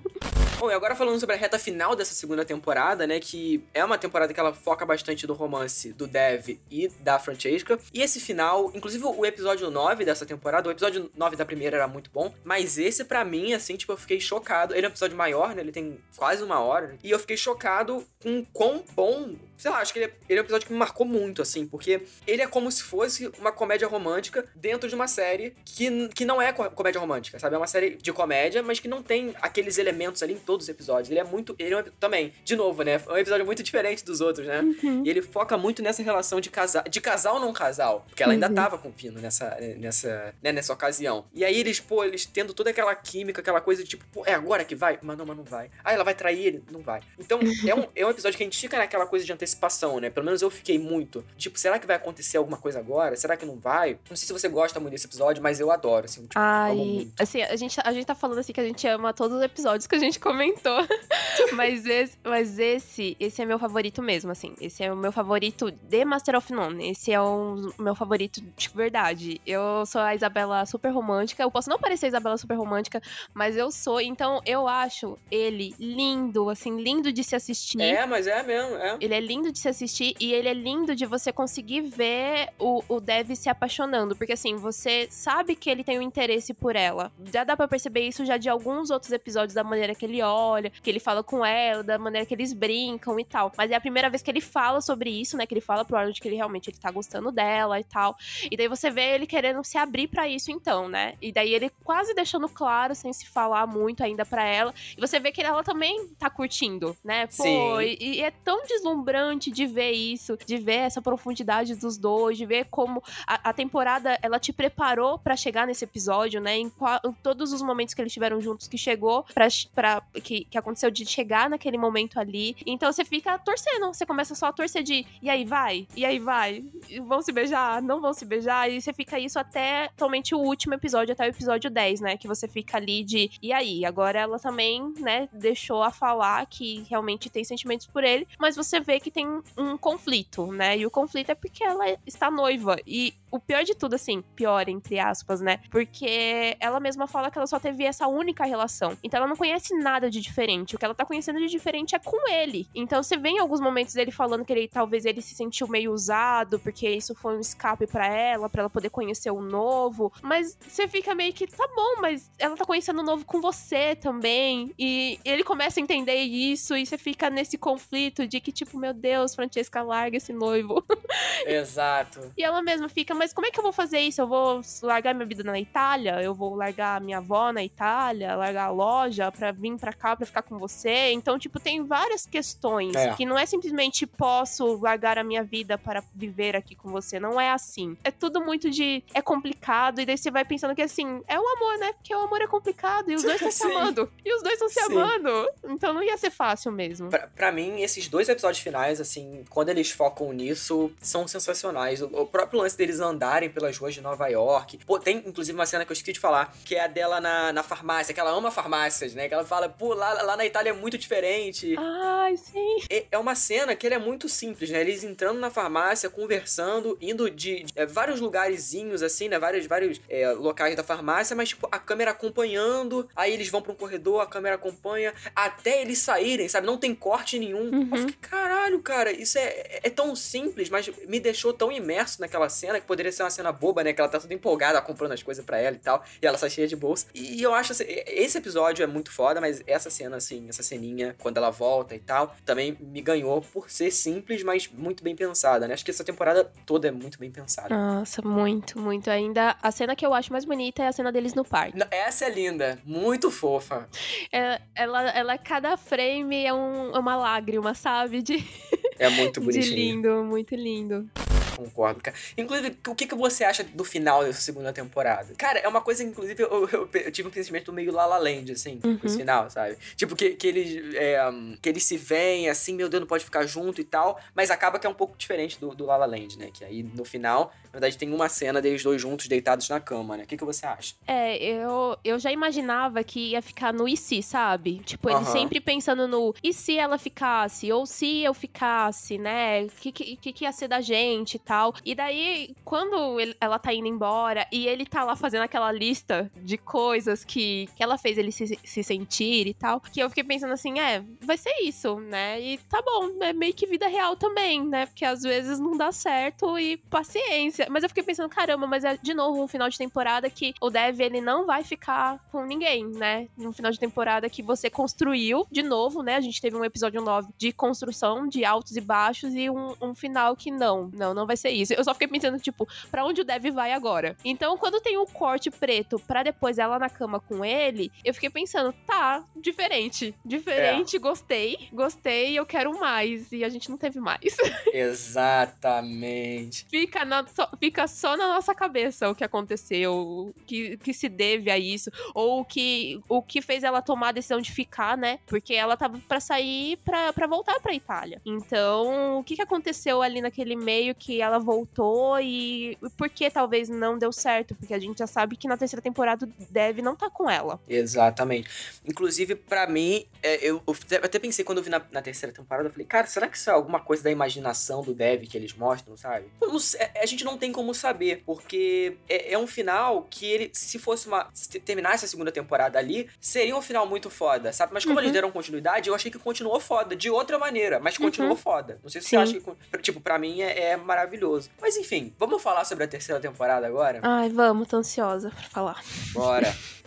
Speaker 1: Bom, e agora falando sobre a reta final dessa segunda temporada, né? Que é uma temporada que ela foca bastante no romance do Dev e da Francesca. E esse final, inclusive o episódio 9 dessa temporada, o episódio 9 da primeira era muito bom, mas esse pra mim, assim, tipo, eu fiquei chocado. Ele é um episódio maior, né? Ele tem quase uma hora. né? E eu fiquei chocado com quão bom. Sei lá, acho que ele é, ele é um episódio que me marcou muito, assim, porque ele é como se fosse uma comédia romântica dentro de uma série que, que não é co- comédia romântica, sabe? É uma série de comédia, mas que não tem aqueles elementos ali em todos os episódios. Ele é muito. Ele é um, também, de novo, né? É um episódio muito diferente dos outros, né? E ele foca muito nessa relação de casal, de casal não casal. Porque ela ainda
Speaker 2: Uhum.
Speaker 1: tava com o Pino nessa, nessa, né, nessa ocasião. E aí eles, pô, eles tendo toda aquela química, aquela coisa de tipo, pô, é agora que vai? Mas não, mas não vai. Ah, ela vai trair ele? Não vai. Então, é um, é um episódio que a gente fica naquela coisa de antecipação, né? Pelo menos eu fiquei muito. Tipo, será que vai acontecer alguma coisa agora? Será que não vai? Não sei se você gosta muito desse episódio, mas eu adoro, assim. Tipo,
Speaker 2: Ai, assim, a gente, a gente tá falando assim que a gente ama todos os episódios que a gente comentou. mas esse, mas esse, esse é meu favorito mesmo, assim. Esse é o meu favorito de Master of None. Esse é o meu favorito de verdade. Eu sou a Isabela super romântica. Eu posso não parecer a Isabela super romântica, mas eu sou. Então eu acho ele lindo, assim, lindo de se assistir.
Speaker 1: É, mas é mesmo, é.
Speaker 2: Ele é lindo de se assistir e ele é lindo de você conseguir ver o, o Dev se apaixonando. Porque assim, você sabe que ele tem um interesse por ela. Já dá pra perceber isso já de alguns outros episódios da maneira que ele olha, que ele fala com ela, da maneira que eles brincam e tal. Mas é a primeira vez que ele fala sobre isso, né? Que ele fala pro Arnold que ele realmente ele tá gostando dela e tal. E daí você vê ele querendo se abrir para isso então, né? E daí ele quase deixando claro, sem se falar muito ainda para ela. E você vê que ela também tá curtindo, né? Pô. E, e é tão deslumbrante de ver isso, de ver essa profundidade dos dois, de ver como a, a temporada ela te preparou para chegar nesse episódio, né? Em, qual, em, todos os momentos que eles estiveram juntos, que chegou pra, pra que, que aconteceu de chegar naquele momento ali. Então você fica torcendo, você começa só a torcer de e aí vai, e aí vai, vão se beijar, não vão se beijar, e você fica isso até totalmente o último episódio, até o episódio 10, né? Que você fica ali de e aí, agora ela também, né, deixou a falar que realmente tem sentimentos por ele, mas você vê que tem um conflito, né? E o conflito é porque ela está noiva. E o pior de tudo, assim, pior, entre aspas, né? Porque ela mesma fala que ela só teve essa única relação. Então ela não conhece nada de diferente. O que ela tá conhecendo de diferente é com ele. Então você vê em alguns momentos dele falando que ele talvez ele se sentiu meio usado, porque isso foi um escape para ela, para ela poder conhecer o novo. Mas você fica meio que, tá bom, mas ela tá conhecendo o novo com você também. E ele começa a entender isso, e você fica nesse conflito de que, tipo, meu Deus, Francesca, larga esse noivo.
Speaker 1: Exato.
Speaker 2: E ela mesma fica, mas como é que eu vou fazer isso? Eu vou largar minha vida na Itália? Eu vou largar minha avó na Itália? Largar a loja pra vir pra cá pra ficar com você? Então, tipo, tem várias questões
Speaker 1: É.
Speaker 2: que não é simplesmente posso largar a minha vida para viver aqui com você. Não é assim. É tudo muito de. É complicado, e daí você vai pensando que assim, é o amor, né? Porque o amor é complicado e os dois estão se amando. E os dois estão se
Speaker 1: Sim.
Speaker 2: amando. Então não ia ser fácil mesmo.
Speaker 1: Pra, pra mim, esses dois episódios finais, assim, quando eles focam nisso, são sensacionais. O, o próprio lance deles andarem pelas ruas de Nova York. Pô, tem inclusive uma cena que eu esqueci de falar, que é a dela na, na farmácia, que ela ama farmácias, né? Que ela fala, pô, lá, lá na Itália é muito diferente.
Speaker 2: Ai, sim.
Speaker 1: É, é uma cena que ele é muito simples, né? Eles entrando na farmácia, conversando, indo de, de, é, vários lugarzinhos, assim, né? Vários, vários é, locais da farmácia, mas, tipo, a câmera acompanhando. Aí eles vão pra um corredor, a câmera acompanha, até eles saírem, sabe? Não tem corte nenhum.
Speaker 2: Uhum.
Speaker 1: Eu fiquei, caralho, cara, isso é, é tão simples, mas me deixou tão imerso naquela cena que poderia ser uma cena boba, né? Que ela tá toda empolgada, comprando as coisas pra ela e tal. E ela sai cheia de bolsa. E eu acho assim, esse episódio é muito foda, mas essa cena, assim, essa ceninha, quando ela volta e tal, também me ganhou por ser simples, mas muito bem pensada, né? Acho que essa temporada toda é muito bem pensada.
Speaker 2: Nossa, muito, muito. Ainda a cena que eu acho mais bonita é a cena deles no parque.
Speaker 1: Essa é linda, muito fofa.
Speaker 2: É, ela, ela, cada frame é, um- é uma lágrima, sabe? De,
Speaker 1: É muito
Speaker 2: de
Speaker 1: bonitinho.
Speaker 2: lindo, muito lindo.
Speaker 1: Concordo, cara. Inclusive, o que, que você acha do final dessa segunda temporada? Cara, é uma coisa inclusive, eu, eu- eu tive um pensamento meio La La Land, assim,
Speaker 2: Uhum.
Speaker 1: esse final, sabe? Tipo, que, que, eles, é, que eles se veem, assim, meu Deus, não pode ficar junto e tal, mas acaba que é um pouco diferente do, do La La Land, né? Que aí, no final, na verdade, tem uma cena deles dois juntos, deitados na cama, né? O que, que você acha?
Speaker 2: É, eu, eu já imaginava que ia ficar no e se, sabe? Tipo, ele
Speaker 1: Aham.
Speaker 2: sempre pensando no e se ela ficasse? Ou se eu ficasse, né? O que, que, que ia ser da gente e tal. E daí, quando ele- ela tá indo embora e ele tá lá fazendo aquela lista de coisas que, que ela fez ele se, se sentir e tal, que eu fiquei pensando assim, é, vai ser isso, né? E tá bom, é meio que vida real também, né? Porque às vezes não dá certo e paciência. Mas eu fiquei pensando, caramba, mas é de novo um final de temporada que o Dev ele não vai ficar com ninguém, né? Um final de temporada que você construiu de novo, né? A gente teve um episódio 9 de construção, de altos e baixos, e um, um final que não, não, não vai ser isso. Eu só fiquei pensando, tipo, pra onde o Dev vai agora? Então, quando tem o corte preto pra depois ela na cama com ele, eu fiquei pensando, tá, diferente. Diferente, gostei, gostei, eu quero mais. E a gente não teve mais.
Speaker 1: Exatamente.
Speaker 2: fica, na- só, fica só na nossa cabeça o que aconteceu, o que, que se deve a isso, ou o que, o que fez ela tomar a decisão de ficar, né? Porque ela tava pra sair pra, pra voltar pra Itália. Então, o que, que aconteceu ali naquele meio que ela voltou e por que talvez não deu certo? Porque a gente já sabe que na terceira temporada o Dev não tá com ela.
Speaker 1: Exatamente. Inclusive, pra mim, é, eu, até- pensei quando eu vi na, na terceira temporada, eu falei, cara, será que isso é alguma coisa da imaginação do Dev que eles mostram, sabe? É, a gente não tem como saber, porque é, é um final que ele, se fosse uma. Se terminasse a segunda temporada ali, seria um final muito foda, sabe? Mas como
Speaker 2: Uhum.
Speaker 1: eles deram continuidade, eu achei que continuou foda, de outra maneira, mas continuou
Speaker 2: Uhum.
Speaker 1: foda. Não sei se
Speaker 2: Sim.
Speaker 1: você acha que. Tipo, pra mim é, é maravilhoso maravilhoso. Mas enfim, vamos falar sobre a terceira temporada agora?
Speaker 2: Ai, vamos, tô ansiosa pra falar.
Speaker 1: Bora.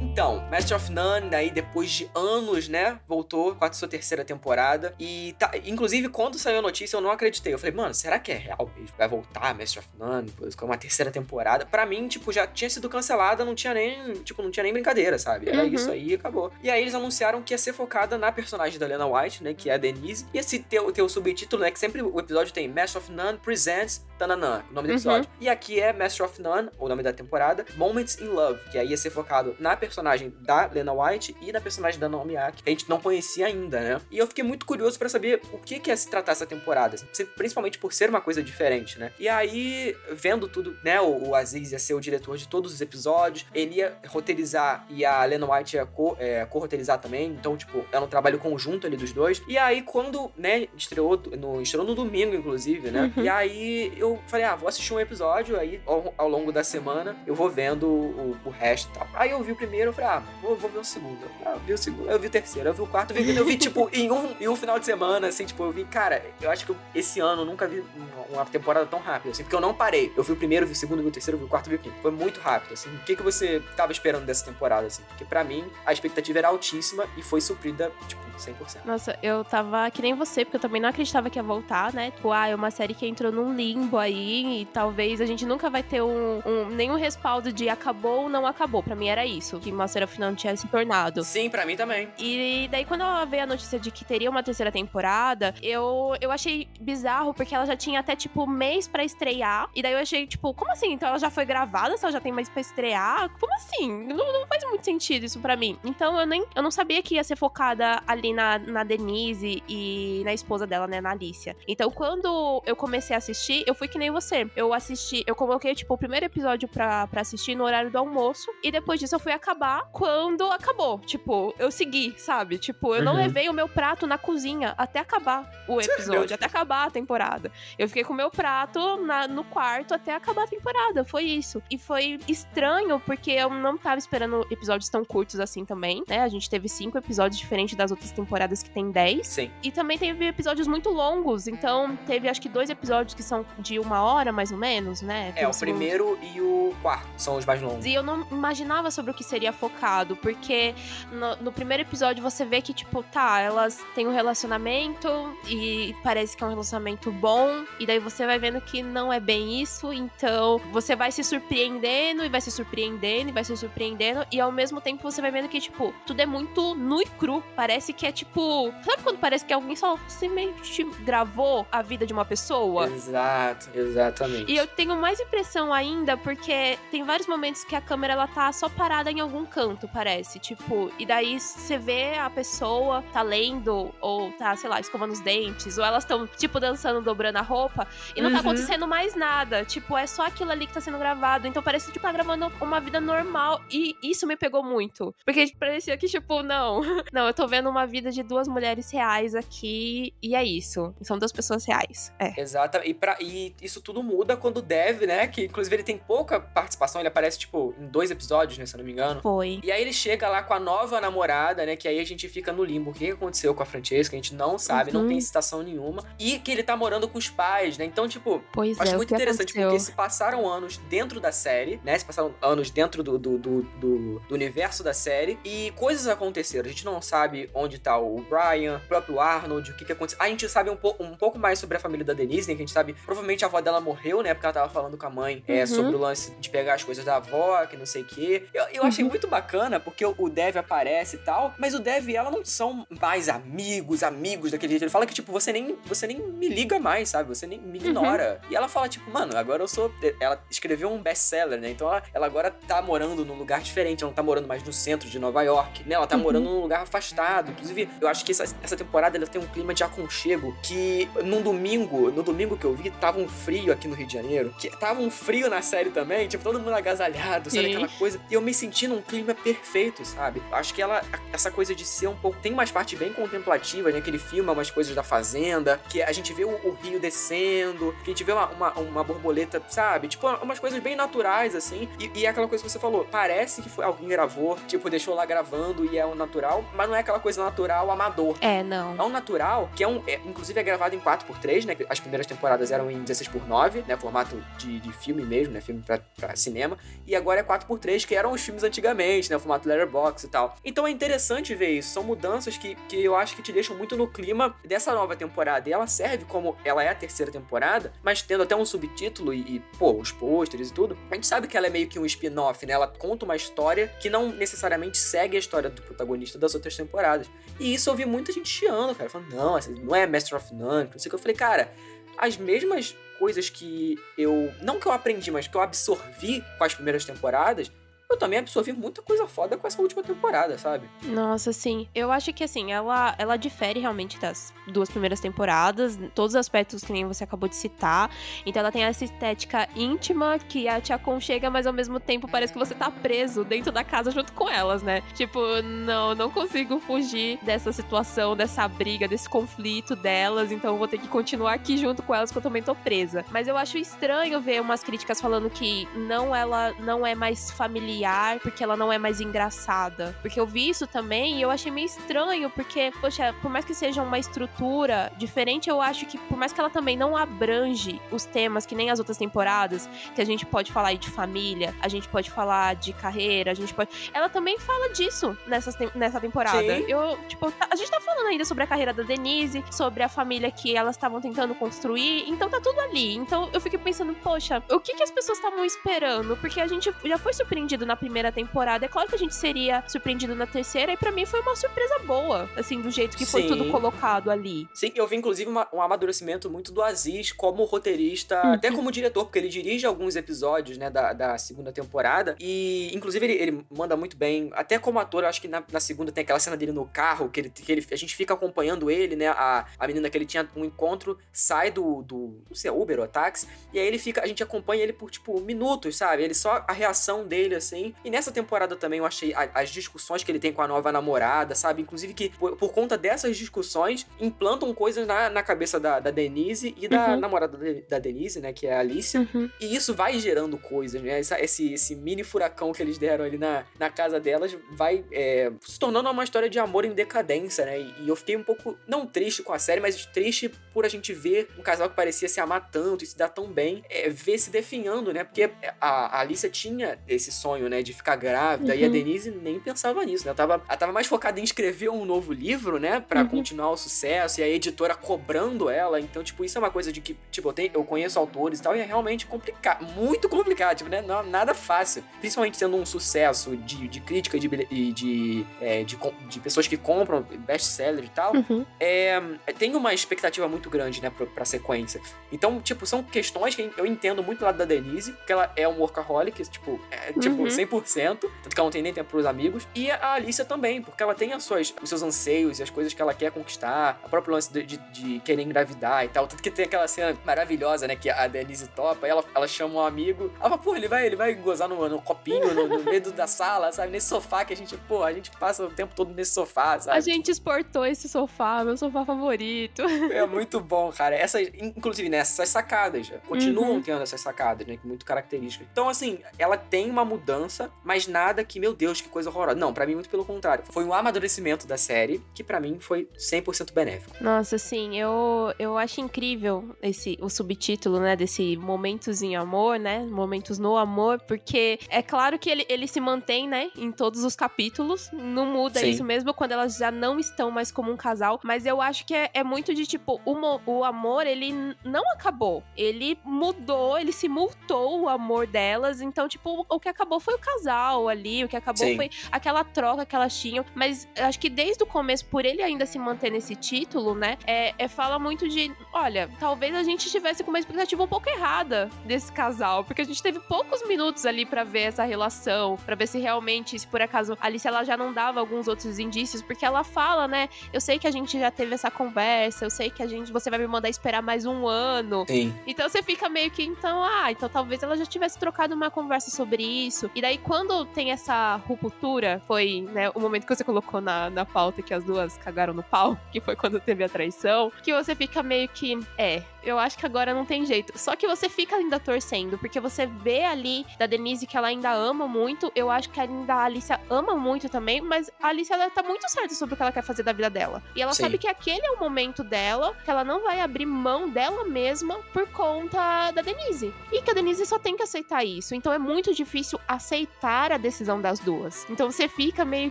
Speaker 1: Então, Master of None, daí depois de anos, né, voltou com a sua terceira temporada. E, tá, inclusive, quando saiu a notícia, eu não acreditei. Eu falei, mano, será que é real mesmo? Vai voltar Master of None, depois com uma terceira temporada? Pra mim, tipo, já tinha sido cancelada, não tinha nem, tipo, não tinha nem brincadeira, sabe? Era
Speaker 2: Uhum.
Speaker 1: isso aí e acabou. E aí eles anunciaram que ia ser focada na personagem da Lena White, né, que é a Denise. E esse ter o subtítulo, né, que sempre o episódio tem Master of None Presents Tananã, o nome do
Speaker 2: Uhum.
Speaker 1: episódio. E aqui é Master of None, o nome da temporada, Moments in Love, que aí ia ser focado na personagem da Lena White e na personagem da Naomi Aki, que a gente não conhecia ainda, né? E eu fiquei muito curioso pra saber o que que ia se tratar essa temporada, assim, principalmente por ser uma coisa diferente, né? E aí, vendo tudo, né, o, o Aziz ia ser o diretor de todos os episódios, ele ia roteirizar e a Lena White ia co- é, co-roteirizar também, então, tipo, era um trabalho conjunto ali dos dois. E aí, quando, né, estreou no, estreou no domingo, inclusive, né?
Speaker 2: Uhum.
Speaker 1: E aí eu falei, ah, vou assistir um episódio, aí ao, ao longo da semana eu vou vendo o, o resto e tal. Aí eu vi o primeiro, eu falei, ah, vou, vou ver o segundo. Ah, eu vi o segundo, eu vi o terceiro, eu vi o quarto, eu vi, eu vi tipo, em um, em um final de semana, assim, tipo, eu vi, cara, eu acho que eu- esse ano eu nunca vi uma, temporada tão rápida, assim, porque eu não parei. Eu vi o primeiro, vi o segundo, vi o terceiro, vi o quarto, vi o quinto. Foi muito rápido, assim. O que, que você tava esperando dessa temporada, assim? Porque pra mim, a expectativa era altíssima e foi suprida, tipo, 100%.
Speaker 2: Nossa, eu tava que nem você, porque eu também não acreditava que ia voltar, né? Tipo, ah, é uma série que entrou num limbo aí e talvez a gente nunca vai ter um, um- nenhum respaldo de acabou ou não acabou. Pra mim era isso, que Master of None tinha se tornado.
Speaker 1: Sim, pra mim também.
Speaker 2: E daí, quando eu veio a notícia de que teria uma terceira temporada, eu, eu achei bizarro, porque ela já tinha até, tipo, mês pra estrear. E daí eu achei, tipo, como assim? Então ela já foi gravada, se ela já tem mês pra estrear? Como assim? Não, não faz muito sentido isso pra mim. Então eu nem eu não sabia que ia ser focada ali na, na Denise e na esposa dela, né, na Alicia. Então quando eu comecei a assistir, eu fui que nem você. Eu assisti, eu coloquei, tipo, o primeiro episódio pra, pra assistir no horário do almoço. E depois disso eu fui acabar quando acabou. Tipo, eu segui, sabe? Tipo, eu não
Speaker 1: Uhum.
Speaker 2: levei o meu prato na cozinha até acabar o episódio, até acabar a temporada. Eu fiquei com o meu prato na- no quarto até acabar a temporada. Foi isso. E foi estranho, porque eu não tava esperando episódios tão curtos assim também, né? A gente teve cinco episódios diferentes das outras temporadas que tem dez.
Speaker 1: Sim.
Speaker 2: E também teve episódios muito longos. Então, teve acho que dois episódios que são de uma hora, mais ou menos, né?
Speaker 1: É, o
Speaker 2: Tem
Speaker 1: primeiro e o quarto são os mais longos.
Speaker 2: e eu não imaginava sobre o que seria focado, porque no, no primeiro episódio você vê que, tipo, tá, elas têm um relacionamento e parece que é um relacionamento bom, e daí você vai vendo que não é bem isso, então você vai se surpreendendo e vai se surpreendendo e vai se surpreendendo, e ao mesmo tempo você vai vendo que, tipo, tudo é muito nu e cru. Parece que é tipo. Sabe quando parece que alguém só simplesmente gravou a vida de uma pessoa?
Speaker 1: Exato, exatamente.
Speaker 2: E eu tenho mais impressão ainda porque tem vários momentos que a câmera ela tá só parada em algum canto, parece. Tipo, e daí você vê a pessoa tá lendo ou tá, sei lá, escovando os dentes, ou elas estão, tipo, dançando, dobrando a roupa, e não tá
Speaker 1: Uhum.
Speaker 2: acontecendo mais nada. Tipo, é só aquilo ali que tá sendo gravado. Então parece que tá gravando uma vida normal. E isso me pegou muito. Porque parecia que, tipo, não. Não, eu tô vendo uma vida de duas mulheres reais aqui, e é isso. São duas pessoas reais. É.
Speaker 1: Exato, e, pra, e isso tudo muda quando o Dev, né? Que inclusive ele tem pouca participação, ele aparece, tipo, em dois episódios, né? Se eu não me engano.
Speaker 2: Foi.
Speaker 1: E aí ele chega lá com a nova namorada, né? Que aí a gente fica no limbo. O que aconteceu com a Francesca? A gente não sabe, não
Speaker 2: Uhum.
Speaker 1: tem citação nenhuma. E que ele tá morando com os pais, né? Então, tipo,
Speaker 2: Pois
Speaker 1: acho
Speaker 2: é,
Speaker 1: muito interessante
Speaker 2: aconteceu?
Speaker 1: porque se passaram anos dentro da série, né? Se passaram anos dentro do, do, do, do- do universo da série e coisas aconteceram. A gente não sabe onde tá o Brian, o próprio Arnold, o que que aconteceu. A gente sabe um, pouco um pouco mais sobre a família da Denise, né? Que a gente sabe, provavelmente a avó dela morreu, né? Porque ela tava falando com a mãe é,
Speaker 2: Uhum.
Speaker 1: sobre o lance de pegar as coisas da avó, que não sei o quê. Eu, eu achei
Speaker 2: Uhum.
Speaker 1: muito bacana porque o, Dev aparece e tal, mas o Dev e ela não são mais amigos, amigos daquele jeito. Ele fala que, tipo, você nem, você nem me liga mais, sabe? Você nem me ignora. E ela fala, tipo, mano, agora eu sou. Ela escreveu um best-seller, né? Então ela, ela agora tá morando num lugar diferente, ela não tá morando mais no centro de Nova York, né? Ela tá
Speaker 2: Uhum.
Speaker 1: morando num lugar afastado. Inclusive, eu acho que essa, essa temporada ela tem um clima de aconchego que num domingo, no domingo que eu vi, tava um frio aqui no Rio de Janeiro, que tava um frio na série também, tipo, todo mundo agasalhado, sabe
Speaker 2: Sim.
Speaker 1: aquela coisa. E eu me senti num clima perfeito, sabe? Acho que ela, essa coisa de ser um pouco. Tem umas partes bem contemplativas, né? Que ele filma umas coisas da fazenda, que a gente vê o, o rio descendo, que a gente vê uma, uma, uma borboleta, sabe? Tipo, umas coisas bem naturais, assim. E, e é aquela coisa que você falou, parece que foi alguém gravou, tipo, deixou lá gravando e é o natural, mas não é aquela coisa natural amador.
Speaker 2: É, não.
Speaker 1: É um natural, que é um. é, inclusive é gravado em 4x3, né? As primeiras temporadas eram em 16x9, né? Formato de, de filme mesmo, né? Filme pra, pra cinema. E agora é 4x3, que eram os filmes antigamente. né? O formato letterbox e tal. Então é interessante ver isso. São mudanças que, que eu acho que te deixam muito no clima dessa nova temporada. E ela serve como ela é a terceira temporada, mas tendo até um subtítulo e, e pô, os pôsteres e tudo. A gente sabe que ela é meio que um spin-off, né? Ela conta uma história que não necessariamente segue a história do protagonista das outras temporadas. E isso eu vi muita gente chiando, cara. Falando, não, não é Master of None, não sei o que. Eu falei, cara, as mesmas coisas que eu. Não que eu aprendi, mas que eu absorvi com as primeiras temporadas, eu também absorvi muita coisa foda com essa última temporada, sabe?
Speaker 2: Nossa, sim. Eu acho que, assim, ela, ela difere realmente das duas primeiras temporadas, todos os aspectos que nem você acabou de citar. Então ela tem essa estética íntima que te aconchega, mas ao mesmo tempo parece que você tá preso dentro da casa junto com elas, né? Tipo, não, não consigo fugir dessa situação, dessa briga, desse conflito delas, então vou ter que continuar aqui junto com elas, que eu também tô presa. Mas eu acho estranho ver umas críticas falando que não ela não é mais familiar familiar, porque ela não é mais engraçada. Porque eu vi isso também e eu achei meio estranho, porque, poxa, por mais que seja uma estrutura diferente, eu acho que, por mais que ela também não abrange os temas que nem as outras temporadas, que a gente pode falar aí de família, a gente pode falar de carreira, a gente pode. Ela também fala disso nessa, nessa temporada. Sim. Eu, tipo, a gente tá falando ainda sobre a carreira da Denise, sobre a família que elas estavam tentando construir, então tá tudo ali. Então eu fiquei pensando, poxa, o que, que as pessoas estavam esperando? Porque a gente já foi surpreendido na primeira temporada. É claro que a gente seria surpreendido na terceira, e para mim foi uma surpresa boa, assim, do jeito que Sim. foi tudo colocado ali.
Speaker 1: Sim, eu vi inclusive uma, um amadurecimento muito do Aziz como roteirista, uhum. até como diretor, porque ele dirige alguns episódios, né, da, da segunda temporada, e inclusive ele, ele manda muito bem, até como ator, eu acho que na, na, segunda tem aquela cena dele no carro, que, ele, que ele, a gente fica acompanhando ele, né, a, a menina que ele tinha um encontro, sai do, do não sei, Uber ou táxi, e aí ele fica, a gente acompanha ele por, tipo, minutos, sabe? Ele só, a reação dele, assim, assim. E nessa temporada também eu achei a, as discussões que ele tem com a nova namorada, sabe? Inclusive que por, por conta dessas discussões implantam coisas na, na cabeça da, da Denise e da uhum. namorada da, da, Denise, né? Que é a Alicia. Uhum. E isso vai gerando coisas, né? Essa, esse, esse mini furacão que eles deram ali na, na casa delas vai é, se tornando uma história de amor em decadência, né? E, e eu fiquei um pouco, não triste com a série, mas triste por a gente ver um casal que parecia se amar tanto e se dar tão bem, é, ver se definhando, né? Porque a, a Alicia tinha esse sonho, né? De ficar grávida. Uhum. E a uhum. Denise nem pensava nisso, né? Ela tava, ela tava mais focada em escrever um novo livro, né? Pra uhum. continuar o sucesso. E a editora cobrando ela. Então, tipo, isso é uma coisa de que, tipo, eu, tenho, eu conheço autores e tal. E é realmente complicado. Muito complicado, tipo, né? Não, nada fácil. Principalmente sendo um sucesso de, de crítica e de, de, de, é, de, de, pessoas que compram best-seller e tal. Uhum. É, tem uma expectativa muito grande, né? Pra, pra sequência. Então, tipo, são questões que eu entendo muito do lado da Denise. Porque ela é um workaholic, tipo, é, tipo, uhum. 100%, tanto que ela não tem nem tempo pros amigos. E a Alicia também, porque ela tem as suas, os seus anseios e as coisas que ela quer conquistar, a própria lance de, de, de querer engravidar e tal. Tanto que tem aquela cena maravilhosa, né, que a Denise topa, ela, ela chama um amigo, ela fala, pô, ele vai, ele vai gozar no, no copinho, no, no meio da sala, sabe, nesse sofá que a gente, pô, a gente passa o tempo todo nesse sofá, sabe?
Speaker 2: A gente exportou esse sofá, meu sofá favorito.
Speaker 1: É muito bom, cara. Essas, inclusive, nessas né, sacadas, continuam uhum. tendo essas sacadas, né, muito características. Então, assim, ela tem uma mudança, mas nada que, meu Deus, que coisa horrorosa. Não, para mim, muito pelo contrário. Foi um amadurecimento da série que, para mim, foi 100% benéfico.
Speaker 2: Nossa, sim, eu, eu acho incrível esse o subtítulo, né, desse Momentos em Amor, né? Momentos no Amor, porque é claro que ele, ele se mantém, né, em todos os capítulos. Não muda sim. isso mesmo quando elas já não estão mais como um casal. Mas eu acho que é, é muito de tipo, o, o amor, ele não acabou. Ele mudou, ele simultou o amor delas. Então, tipo, o que acabou foi o casal ali, o que acabou Sim. foi aquela troca que elas tinham. Mas acho que desde o começo, por ele ainda se manter nesse título, né? É, é fala muito de: olha, talvez a gente estivesse com uma expectativa um pouco errada desse casal, porque a gente teve poucos minutos ali para ver essa relação, para ver se realmente, se por acaso a Alice ela já não dava alguns outros indícios, porque ela fala, né? Eu sei que a gente já teve essa conversa, eu sei que a gente, você vai me mandar esperar mais um ano.
Speaker 1: Sim.
Speaker 2: Então você fica meio que, então, ah, então talvez ela já tivesse trocado uma conversa sobre isso. E daí quando tem essa ruptura, foi né, o momento que você colocou na, na pauta que as duas cagaram no pau, que foi quando teve a traição, que você fica meio que, é, eu acho que agora não tem jeito. Só que você fica ainda torcendo, porque você vê ali da Denise que ela ainda ama muito. Eu acho que ainda a Alicia ama muito também, mas a Alicia ela tá muito certa sobre o que ela quer fazer da vida dela. E ela
Speaker 1: Sim.
Speaker 2: sabe que aquele é o momento dela, que ela não vai abrir mão dela mesma por conta da Denise. E que a Denise só tem que aceitar isso. Então é muito difícil aceitar a decisão das duas. Então você fica meio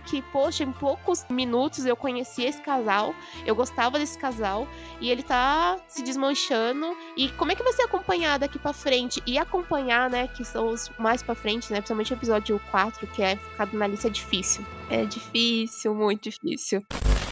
Speaker 2: que, poxa, em poucos minutos eu conheci esse casal, eu gostava desse casal, e ele tá se desmanchando. E como é que vai ser acompanhar daqui pra frente? E acompanhar, né, que são os mais pra frente, né? Principalmente o episódio 4, que é focado na lista, é difícil. É difícil, muito difícil.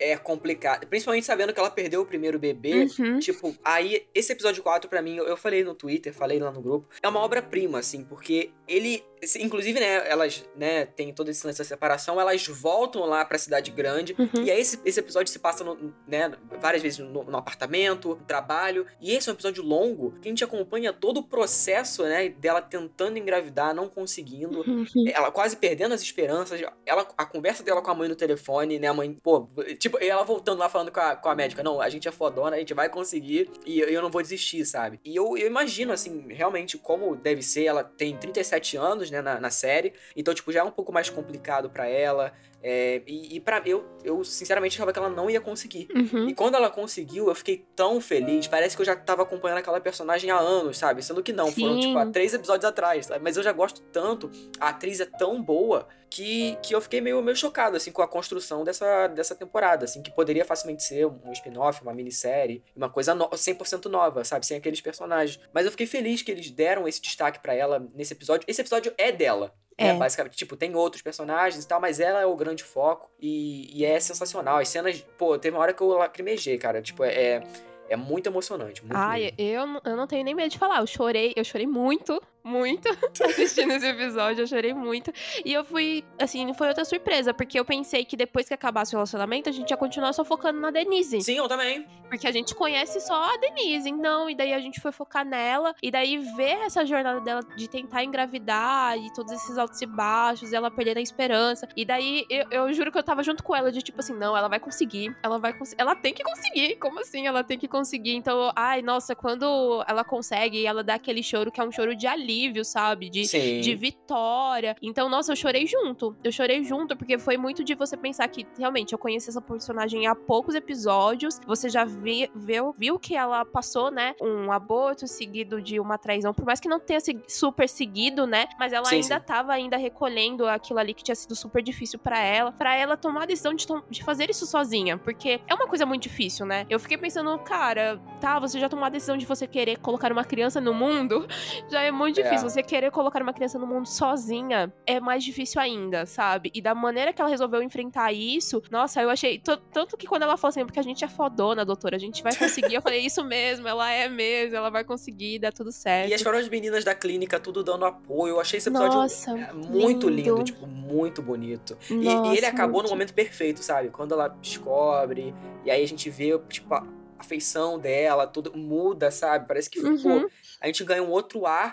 Speaker 1: É complicado. Principalmente sabendo que ela perdeu o primeiro bebê.
Speaker 2: Uhum.
Speaker 1: Tipo, aí, esse episódio 4, pra mim, eu, eu falei no Twitter, falei lá no grupo, é uma obra-prima, assim, porque ele. Inclusive, né, elas, né, tem todo esse lance da separação, elas voltam lá pra cidade grande.
Speaker 2: Uhum.
Speaker 1: E aí, esse, esse episódio se passa, no, né, várias vezes no, no apartamento, no trabalho. E esse é um episódio longo, que a gente acompanha todo o processo, né, dela tentando engravidar, não conseguindo
Speaker 2: Uhum.
Speaker 1: ela quase perdendo as esperanças. Ela, a conversa dela com a mãe no telefone, né? A mãe, pô, tipo, e ela voltando lá falando com a, com a médica: Não, a gente é fodona, a gente vai conseguir e eu, eu não vou desistir, sabe? E eu, eu imagino, assim, realmente como deve ser. Ela tem 37 anos, né, na, na série, então, tipo, já é um pouco mais complicado pra ela. É, e, e para eu, eu sinceramente achava que ela não ia conseguir.
Speaker 2: Uhum.
Speaker 1: E quando ela conseguiu, eu fiquei tão feliz. Parece que eu já tava acompanhando aquela personagem há anos, sabe? Sendo que não, foram
Speaker 2: Sim.
Speaker 1: tipo há três episódios atrás, sabe? Mas eu já gosto tanto, a atriz é tão boa que, que eu fiquei meio, meio chocado, assim, com a construção dessa, dessa temporada, assim, que poderia facilmente ser um spin-off, uma minissérie, uma coisa no 100% nova, sabe? Sem aqueles personagens. Mas eu fiquei feliz que eles deram esse destaque pra ela nesse episódio. Esse episódio é dela.
Speaker 2: É.
Speaker 1: né? Basicamente, tipo, tem outros personagens e tal, mas ela é o grande foco e, e é sensacional. As cenas, pô, teve uma hora que eu lacrimejei, cara. Tipo, é, é muito emocionante. Muito
Speaker 2: Ai,
Speaker 1: mesmo.
Speaker 2: eu, eu não tenho nem medo de falar. Eu chorei, eu chorei muito, muito assistindo esse episódio. Eu chorei muito. E eu fui, assim, foi outra surpresa, porque eu pensei que depois que acabasse o relacionamento, a gente ia continuar só focando na Denise.
Speaker 1: Sim, eu também.
Speaker 2: Porque a gente conhece só a Denise, não. E daí a gente foi focar nela. E daí ver essa jornada dela de tentar engravidar e todos esses altos e baixos, e ela perdendo a esperança. E daí eu, eu juro que eu tava junto com ela, de tipo assim, não, ela vai conseguir. Ela vai conseguir. Ela tem que conseguir. Como assim? Ela tem que conseguir. Então, ai, nossa, quando ela consegue, ela dá aquele choro que é um choro de alívio, sabe? De,
Speaker 1: Sim.
Speaker 2: de vitória. Então, nossa, eu chorei junto. Eu chorei junto, porque foi muito de você pensar que, realmente, eu conheci essa personagem há poucos episódios. Você já vi, viu, viu que ela passou, né? Um aborto seguido de uma traição. Por mais que não tenha se- super seguido, né? Mas ela
Speaker 1: Sim,
Speaker 2: ainda
Speaker 1: sim.
Speaker 2: tava ainda recolhendo aquilo ali que tinha sido super difícil pra ela. Pra ela tomar a decisão de, de fazer isso sozinha. Porque é uma coisa muito difícil, né? Eu fiquei pensando, cara, tá, você já tomou a decisão de você querer colocar uma criança no mundo. Já é muito. Difícil. Você querer colocar uma criança no mundo sozinha é mais difícil ainda, sabe? E da maneira que ela resolveu enfrentar isso, nossa, eu achei. Tanto que quando ela falou assim, porque a gente é fodona, doutora, a gente vai conseguir. eu falei, isso mesmo, ela é mesmo, ela vai conseguir, dá tudo certo.
Speaker 1: E as próprias meninas da clínica, tudo dando apoio. Eu achei esse episódio
Speaker 2: Nossa,
Speaker 1: é, muito lindo.
Speaker 2: lindo.
Speaker 1: tipo, muito bonito. E- e,
Speaker 2: Nossa,
Speaker 1: ele acabou
Speaker 2: muito.
Speaker 1: no momento perfeito, sabe? Quando ela descobre, e aí a gente vê, tipo, a a feição dela, tudo muda, sabe? Parece que ficou.
Speaker 2: Uhum.
Speaker 1: A gente ganha um outro ar.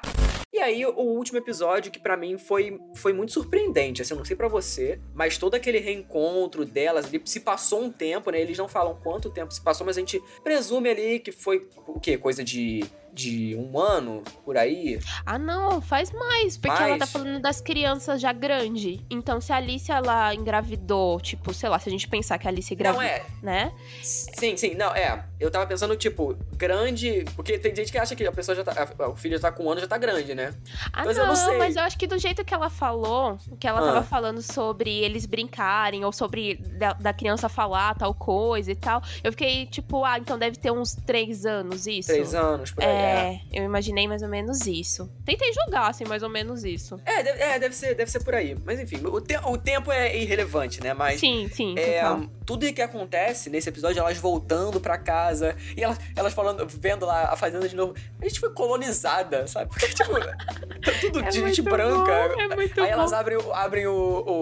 Speaker 1: E aí, o último episódio, que pra mim foi, foi muito surpreendente, assim, eu não sei pra você, mas todo aquele reencontro delas ali, se passou um tempo, né? Eles não falam quanto tempo se passou, mas a gente presume ali que foi, o quê? Coisa de, de um ano, por aí?
Speaker 2: Ah, não, faz mais, porque
Speaker 1: Mais?
Speaker 2: ela tá falando das crianças já grande. Então, se a Alice ela engravidou, tipo, sei lá, se a gente pensar que a Alice engravidou,
Speaker 1: Não, é,
Speaker 2: né?
Speaker 1: Sim, sim, não, é. Eu tava pensando, tipo, grande. Porque tem gente que acha que a pessoa já tá. a- O filho já tá com um ano, já tá grande, né?
Speaker 2: Ah,
Speaker 1: Mas
Speaker 2: não,
Speaker 1: eu não sei.
Speaker 2: mas eu acho que do jeito que ela falou, que ela
Speaker 1: Ah.
Speaker 2: tava falando sobre eles brincarem, ou sobre da, da criança falar tal coisa e tal, eu fiquei tipo, ah, então deve ter uns três anos isso.
Speaker 1: Três anos, por aí. É,
Speaker 2: É, eu imaginei mais ou menos isso. Tentei julgar, assim, mais ou menos isso.
Speaker 1: é, deve, é, deve ser, deve ser por aí. Mas enfim, o, te- o tempo é irrelevante, né? Mas.
Speaker 2: sim, sim,
Speaker 1: É,
Speaker 2: total.
Speaker 1: tudo que acontece nesse episódio, elas voltando pra casa e elas, elas falando, vendo lá a fazenda de novo. A gente foi colonizada, sabe? Porque, tipo, tá tudo
Speaker 2: É
Speaker 1: de gente branca.
Speaker 2: bom, é muito
Speaker 1: Aí elas
Speaker 2: bom.
Speaker 1: abrem, o- abrem o,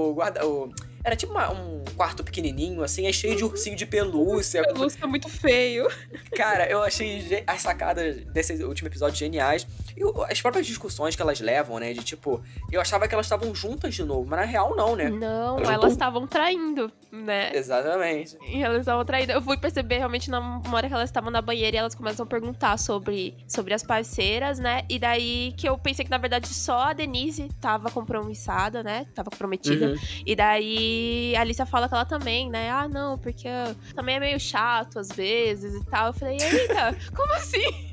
Speaker 1: o guarda. O, era tipo uma- um quarto pequenininho, assim, é cheio de ursinho de pelúcia.
Speaker 2: É muito feio.
Speaker 1: Cara, eu achei as sacadas desse último episódio geniais. E as próprias discussões que elas levam, né? De tipo, eu achava que elas estavam juntas de novo, mas na real não, né?
Speaker 2: Não, elas estavam traindo, né?
Speaker 1: Exatamente.
Speaker 2: E elas estavam traindo. Eu fui perceber realmente na hora que elas estavam na banheira e elas começam a perguntar sobre, sobre as parceiras, né? E daí que eu pensei que na verdade só a Denise tava compromissada, né? Tava comprometida. Uhum. E daí a Alicia fala que ela também, né? Ah, não, porque também é meio chato às vezes e tal. Eu falei, eita, como assim?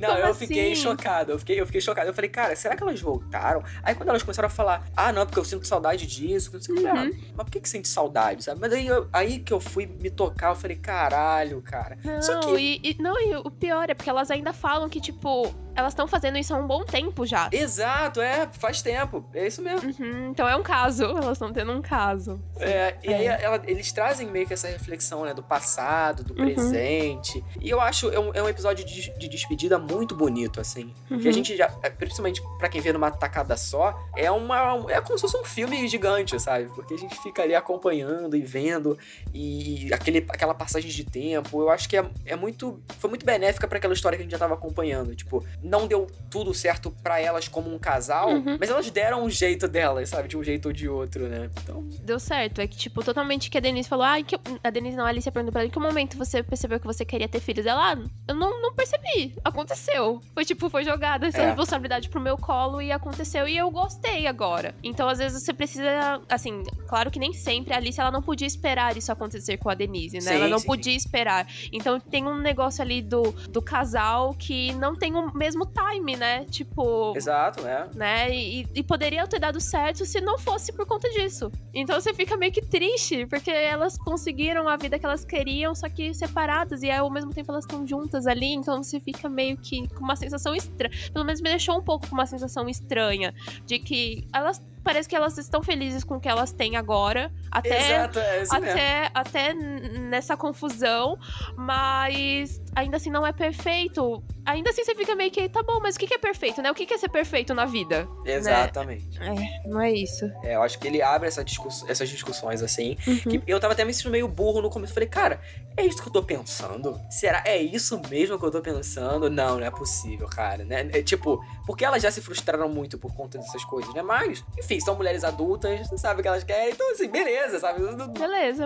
Speaker 1: Não, como eu assim? fiquei chocado. Eu fiquei, eu fiquei chocado. Eu falei, cara, será que elas voltaram? Aí quando elas começaram a falar, ah, não, porque eu sinto saudade disso. Eu falei, uhum. ah, mas por que, que sente saudade, sabe? Mas aí, eu, aí que eu fui me tocar, eu falei, caralho, cara.
Speaker 2: Não,
Speaker 1: Só que...
Speaker 2: e, e, não, e o pior é porque elas ainda falam que, tipo, elas estão fazendo isso há um bom tempo já.
Speaker 1: Exato, é, faz tempo. É isso mesmo.
Speaker 2: Uhum, então é um caso, elas estão tendo um caso.
Speaker 1: É, e aí é. ela, eles trazem meio que essa reflexão, né, do passado, do uhum. presente. E eu acho é um, é um episódio de, de, despedida muito bonito, assim. Uhum. Que a gente já, é, principalmente para quem vê numa tacada só, é uma. É como se fosse um filme gigante, sabe? Porque a gente fica ali acompanhando e vendo. E aquele, aquela passagem de tempo, eu acho que é, é muito. Foi muito benéfica para aquela história que a gente já tava acompanhando. Tipo, não deu tudo certo para elas como um casal, uhum. mas elas deram um jeito delas, sabe? De um jeito ou de outro, né? Então.
Speaker 2: Deu certo. É que, tipo, totalmente que a Denise falou, ah, que a Denise não, a Alicia perguntou pra ela, em que momento você percebeu que você queria ter filhos? Ela, ah, eu não, não percebi. Aconteceu. Foi tipo, foi jogada essa é. responsabilidade pro meu colo e aconteceu. E eu gostei agora. Então, às vezes, você precisa, assim, claro que nem sempre a Alice ela não podia esperar isso acontecer com a Denise, né? Sim, ela não sim, podia sim. esperar. Então tem um negócio ali do, do casal que não tem o mesmo mesmo time, né? Tipo.
Speaker 1: Exato, né?
Speaker 2: Né? E, e poderia ter dado certo se não fosse por conta disso. Então você fica meio que triste, porque elas conseguiram a vida que elas queriam, só que separadas, e ao mesmo tempo elas estão juntas ali, então você fica meio que com uma sensação estranha. Pelo menos me deixou um pouco com uma sensação estranha de que elas parece que elas estão felizes com o que elas têm agora. Até,
Speaker 1: Exato, é
Speaker 2: até, mesmo. até nessa confusão, mas ainda assim não é perfeito. Ainda assim você fica meio que, tá bom, mas o que é perfeito, né? O que é ser perfeito na vida?
Speaker 1: Né? Exatamente.
Speaker 2: Né? É, não é isso.
Speaker 1: É, eu acho que ele abre essa discuss essas discussões assim. Uhum. eu tava até me sentindo meio burro no começo. Falei, cara, é isso que eu tô pensando? Será? É isso mesmo que eu tô pensando? Não, não é possível, cara. Né? É, tipo, porque elas já se frustraram muito por conta dessas coisas, né? Mas, enfim, são mulheres adultas, sabe o que elas querem, então assim, beleza, sabe?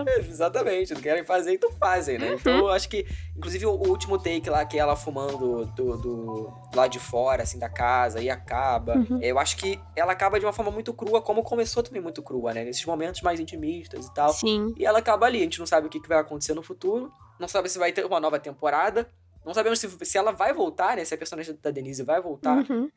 Speaker 2: Beleza.
Speaker 1: Exatamente, não querem fazer, então fazem, né? Uhum. Então eu acho que, inclusive, o, último take lá, que é ela fumando do, do, lá de fora, assim, da casa, e acaba. Uhum. Eu acho que ela acaba de uma forma muito crua, como começou também muito crua, né? Nesses momentos mais intimistas e tal.
Speaker 2: Sim.
Speaker 1: E ela acaba ali, a gente não sabe o que, que vai acontecer no futuro, não sabe se vai ter uma nova temporada. Não sabemos se, se ela vai voltar, né? Se a personagem da Denise vai voltar. Uhum.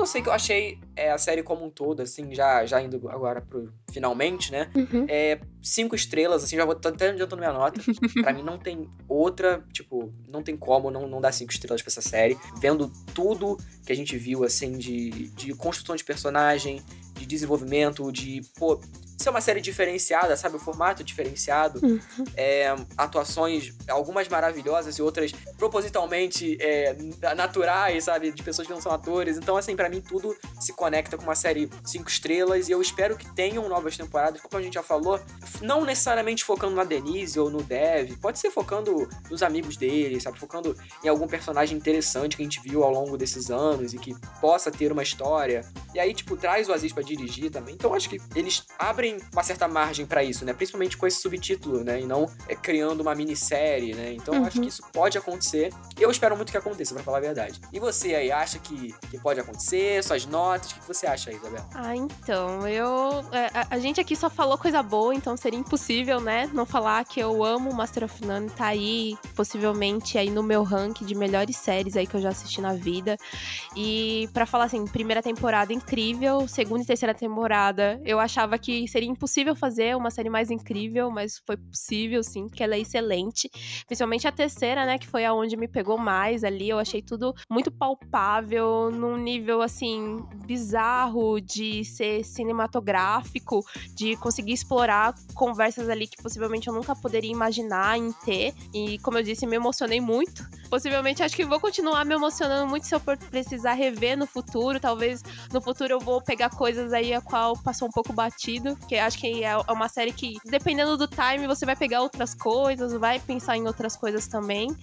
Speaker 1: Só sei que eu achei é, a série como um todo, assim, já, já indo agora pro finalmente, né? Uhum. É, cinco estrelas, assim, já vou até adiantando minha nota. pra mim não tem outra, tipo, não tem como não, não dar cinco estrelas pra essa série. Vendo tudo que a gente viu, assim, de, de construção de personagem, de desenvolvimento, de, pô, ser uma série diferenciada, sabe? O formato diferenciado. Uhum. É, atuações, algumas maravilhosas e outras propositalmente é, naturais, sabe? De pessoas que não são atores. Então, assim, para mim tudo se conecta com uma série cinco estrelas e eu espero que tenham novas temporadas, como a gente já falou, não necessariamente focando na Denise ou no Dev, pode ser focando nos amigos dele, sabe? Focando em algum personagem interessante que a gente viu ao longo desses anos e que possa ter uma história. E aí, tipo, traz o Aziz pra dirigir também. Então, acho que eles abrem uma certa margem para isso, né? Principalmente com esse subtítulo, né? E não é, criando uma minissérie, né? Então uhum. acho que isso pode acontecer. Eu espero muito que aconteça, para falar a verdade. E você aí, acha que, que pode acontecer? Suas notas? O que você acha aí, Isabel?
Speaker 2: Ah, então, eu. É, a, a, gente aqui só falou coisa boa, então seria impossível, né? Não falar que eu amo Master of None, tá aí, possivelmente, aí no meu ranking de melhores séries aí que eu já assisti na vida. E para falar assim, primeira temporada incrível, segunda e terceira temporada, eu achava que seria seria impossível fazer uma série mais incrível, mas foi possível, sim, porque ela é excelente. Principalmente a terceira, né, que foi aonde me pegou mais ali. Eu achei tudo muito palpável, num nível, assim, bizarro de ser cinematográfico, de conseguir explorar conversas ali que possivelmente eu nunca poderia imaginar em ter. E, como eu disse, me emocionei muito. Possivelmente acho que vou continuar me emocionando muito se eu precisar rever no futuro. Talvez no futuro eu vou pegar coisas aí a qual passou um pouco batido, porque acho que é uma série que, dependendo do time, você vai pegar outras coisas, vai pensar em outras coisas também.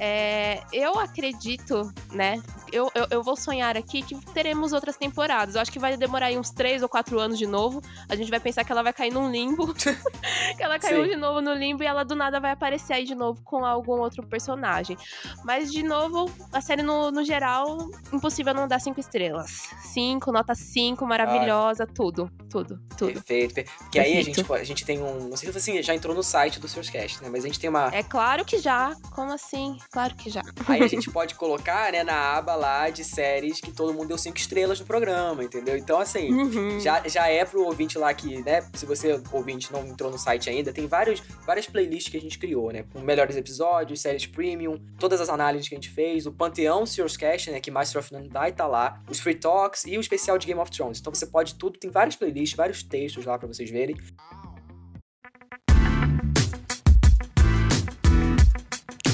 Speaker 2: É, eu acredito, né? Eu, eu, eu, vou sonhar aqui que teremos outras temporadas. Eu acho que vai demorar aí uns três ou quatro anos de novo. A gente vai pensar que ela vai cair num limbo. que ela caiu Sim. de novo no limbo e ela do nada vai aparecer aí de novo com algum outro personagem. Mas, de novo, a série no, no geral, impossível não dar cinco estrelas. Cinco, nota cinco, maravilhosa, ah. tudo, tudo, tudo.
Speaker 1: Perfeito. Porque aí a gente, a gente tem um. Não sei se você já entrou no site do Sourcecast, né? Mas a gente tem uma.
Speaker 2: É claro que já. Como assim? Claro que já.
Speaker 1: Aí a gente pode colocar, né, na aba lá de séries que todo mundo deu cinco estrelas no programa, entendeu? Então, assim, uhum. já, já é pro ouvinte lá que, né, se você, ouvinte, não entrou no site ainda, tem vários, várias playlists que a gente criou, né? Com melhores episódios, séries premium, todas as análises que a gente fez, o Panteão Sourcecast, né, que Master of None tá lá, os Free Talks e o especial de Game of Thrones. Então você pode tudo, tem várias playlists, vários textos lá para vocês verem.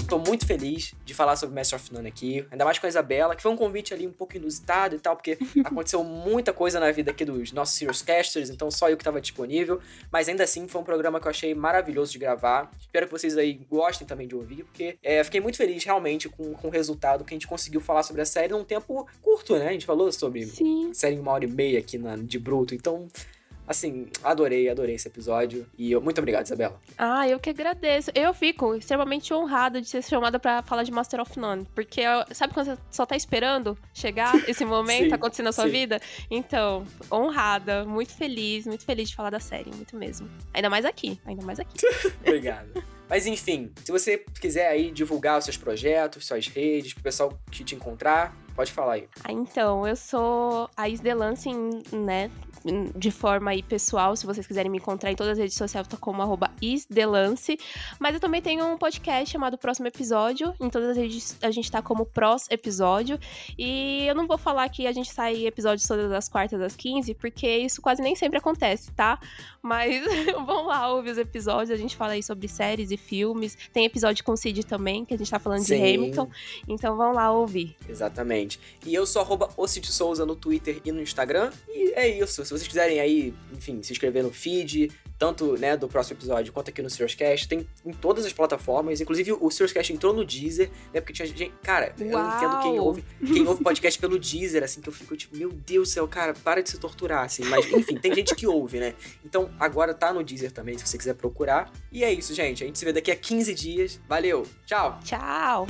Speaker 1: Tô muito feliz de falar sobre Master of None aqui, ainda mais com a Isabela, que foi um convite ali um pouco inusitado e tal, porque aconteceu muita coisa na vida aqui dos nossos Serious Casters, então só eu que tava disponível, mas ainda assim foi um programa que eu achei maravilhoso de gravar. Espero que vocês aí gostem também de ouvir, porque é, fiquei muito feliz realmente com, com o resultado que a gente conseguiu falar sobre a série num tempo curto, né? A gente falou sobre
Speaker 2: Sim.
Speaker 1: série em uma hora e meia aqui na, de bruto, então Assim, adorei, adorei esse episódio. E eu, muito obrigado, Isabela.
Speaker 2: Ah, eu que agradeço. Eu fico extremamente honrada de ser chamada para falar de Master of None. Porque sabe quando você só tá esperando chegar esse momento, acontecer na sua sim. vida? Então, honrada, muito feliz, muito feliz de falar da série, muito mesmo. Ainda mais aqui, ainda mais aqui.
Speaker 1: obrigado. Mas enfim, se você quiser aí divulgar os seus projetos, suas redes, pro pessoal que te encontrar, pode falar aí.
Speaker 2: Ah, então, eu sou a Isdelance, né? de forma aí pessoal, se vocês quiserem me encontrar em todas as redes sociais, eu tô como arroba isdelance. Mas eu também tenho um podcast chamado Próximo Episódio. Em todas as redes a gente tá como Prós Episódio. E eu não vou falar que a gente sai episódios todas as quartas às 15, porque isso quase nem sempre acontece, tá? Mas vão lá ouvir os episódios, a gente fala aí sobre séries e filmes. Tem episódio com o Cid também, que a gente tá falando Sim. de Hamilton. Então vão lá ouvir.
Speaker 1: Exatamente. E eu sou arroba Souza no Twitter e no Instagram. E é isso. Se vocês quiserem aí, enfim, se inscrever no feed, tanto né, do próximo episódio quanto aqui no Cast, tem em todas as plataformas. Inclusive, o Cast entrou no Deezer, né? Porque tinha gente. Cara, Uau. eu entendo quem ouve, quem ouve podcast pelo Deezer, assim, que eu fico tipo, meu Deus do céu, cara, para de se torturar, assim. Mas, enfim, tem gente que ouve, né? Então, agora tá no Deezer também, se você quiser procurar. E é isso, gente. A gente se vê daqui a 15 dias. Valeu, tchau!
Speaker 2: Tchau!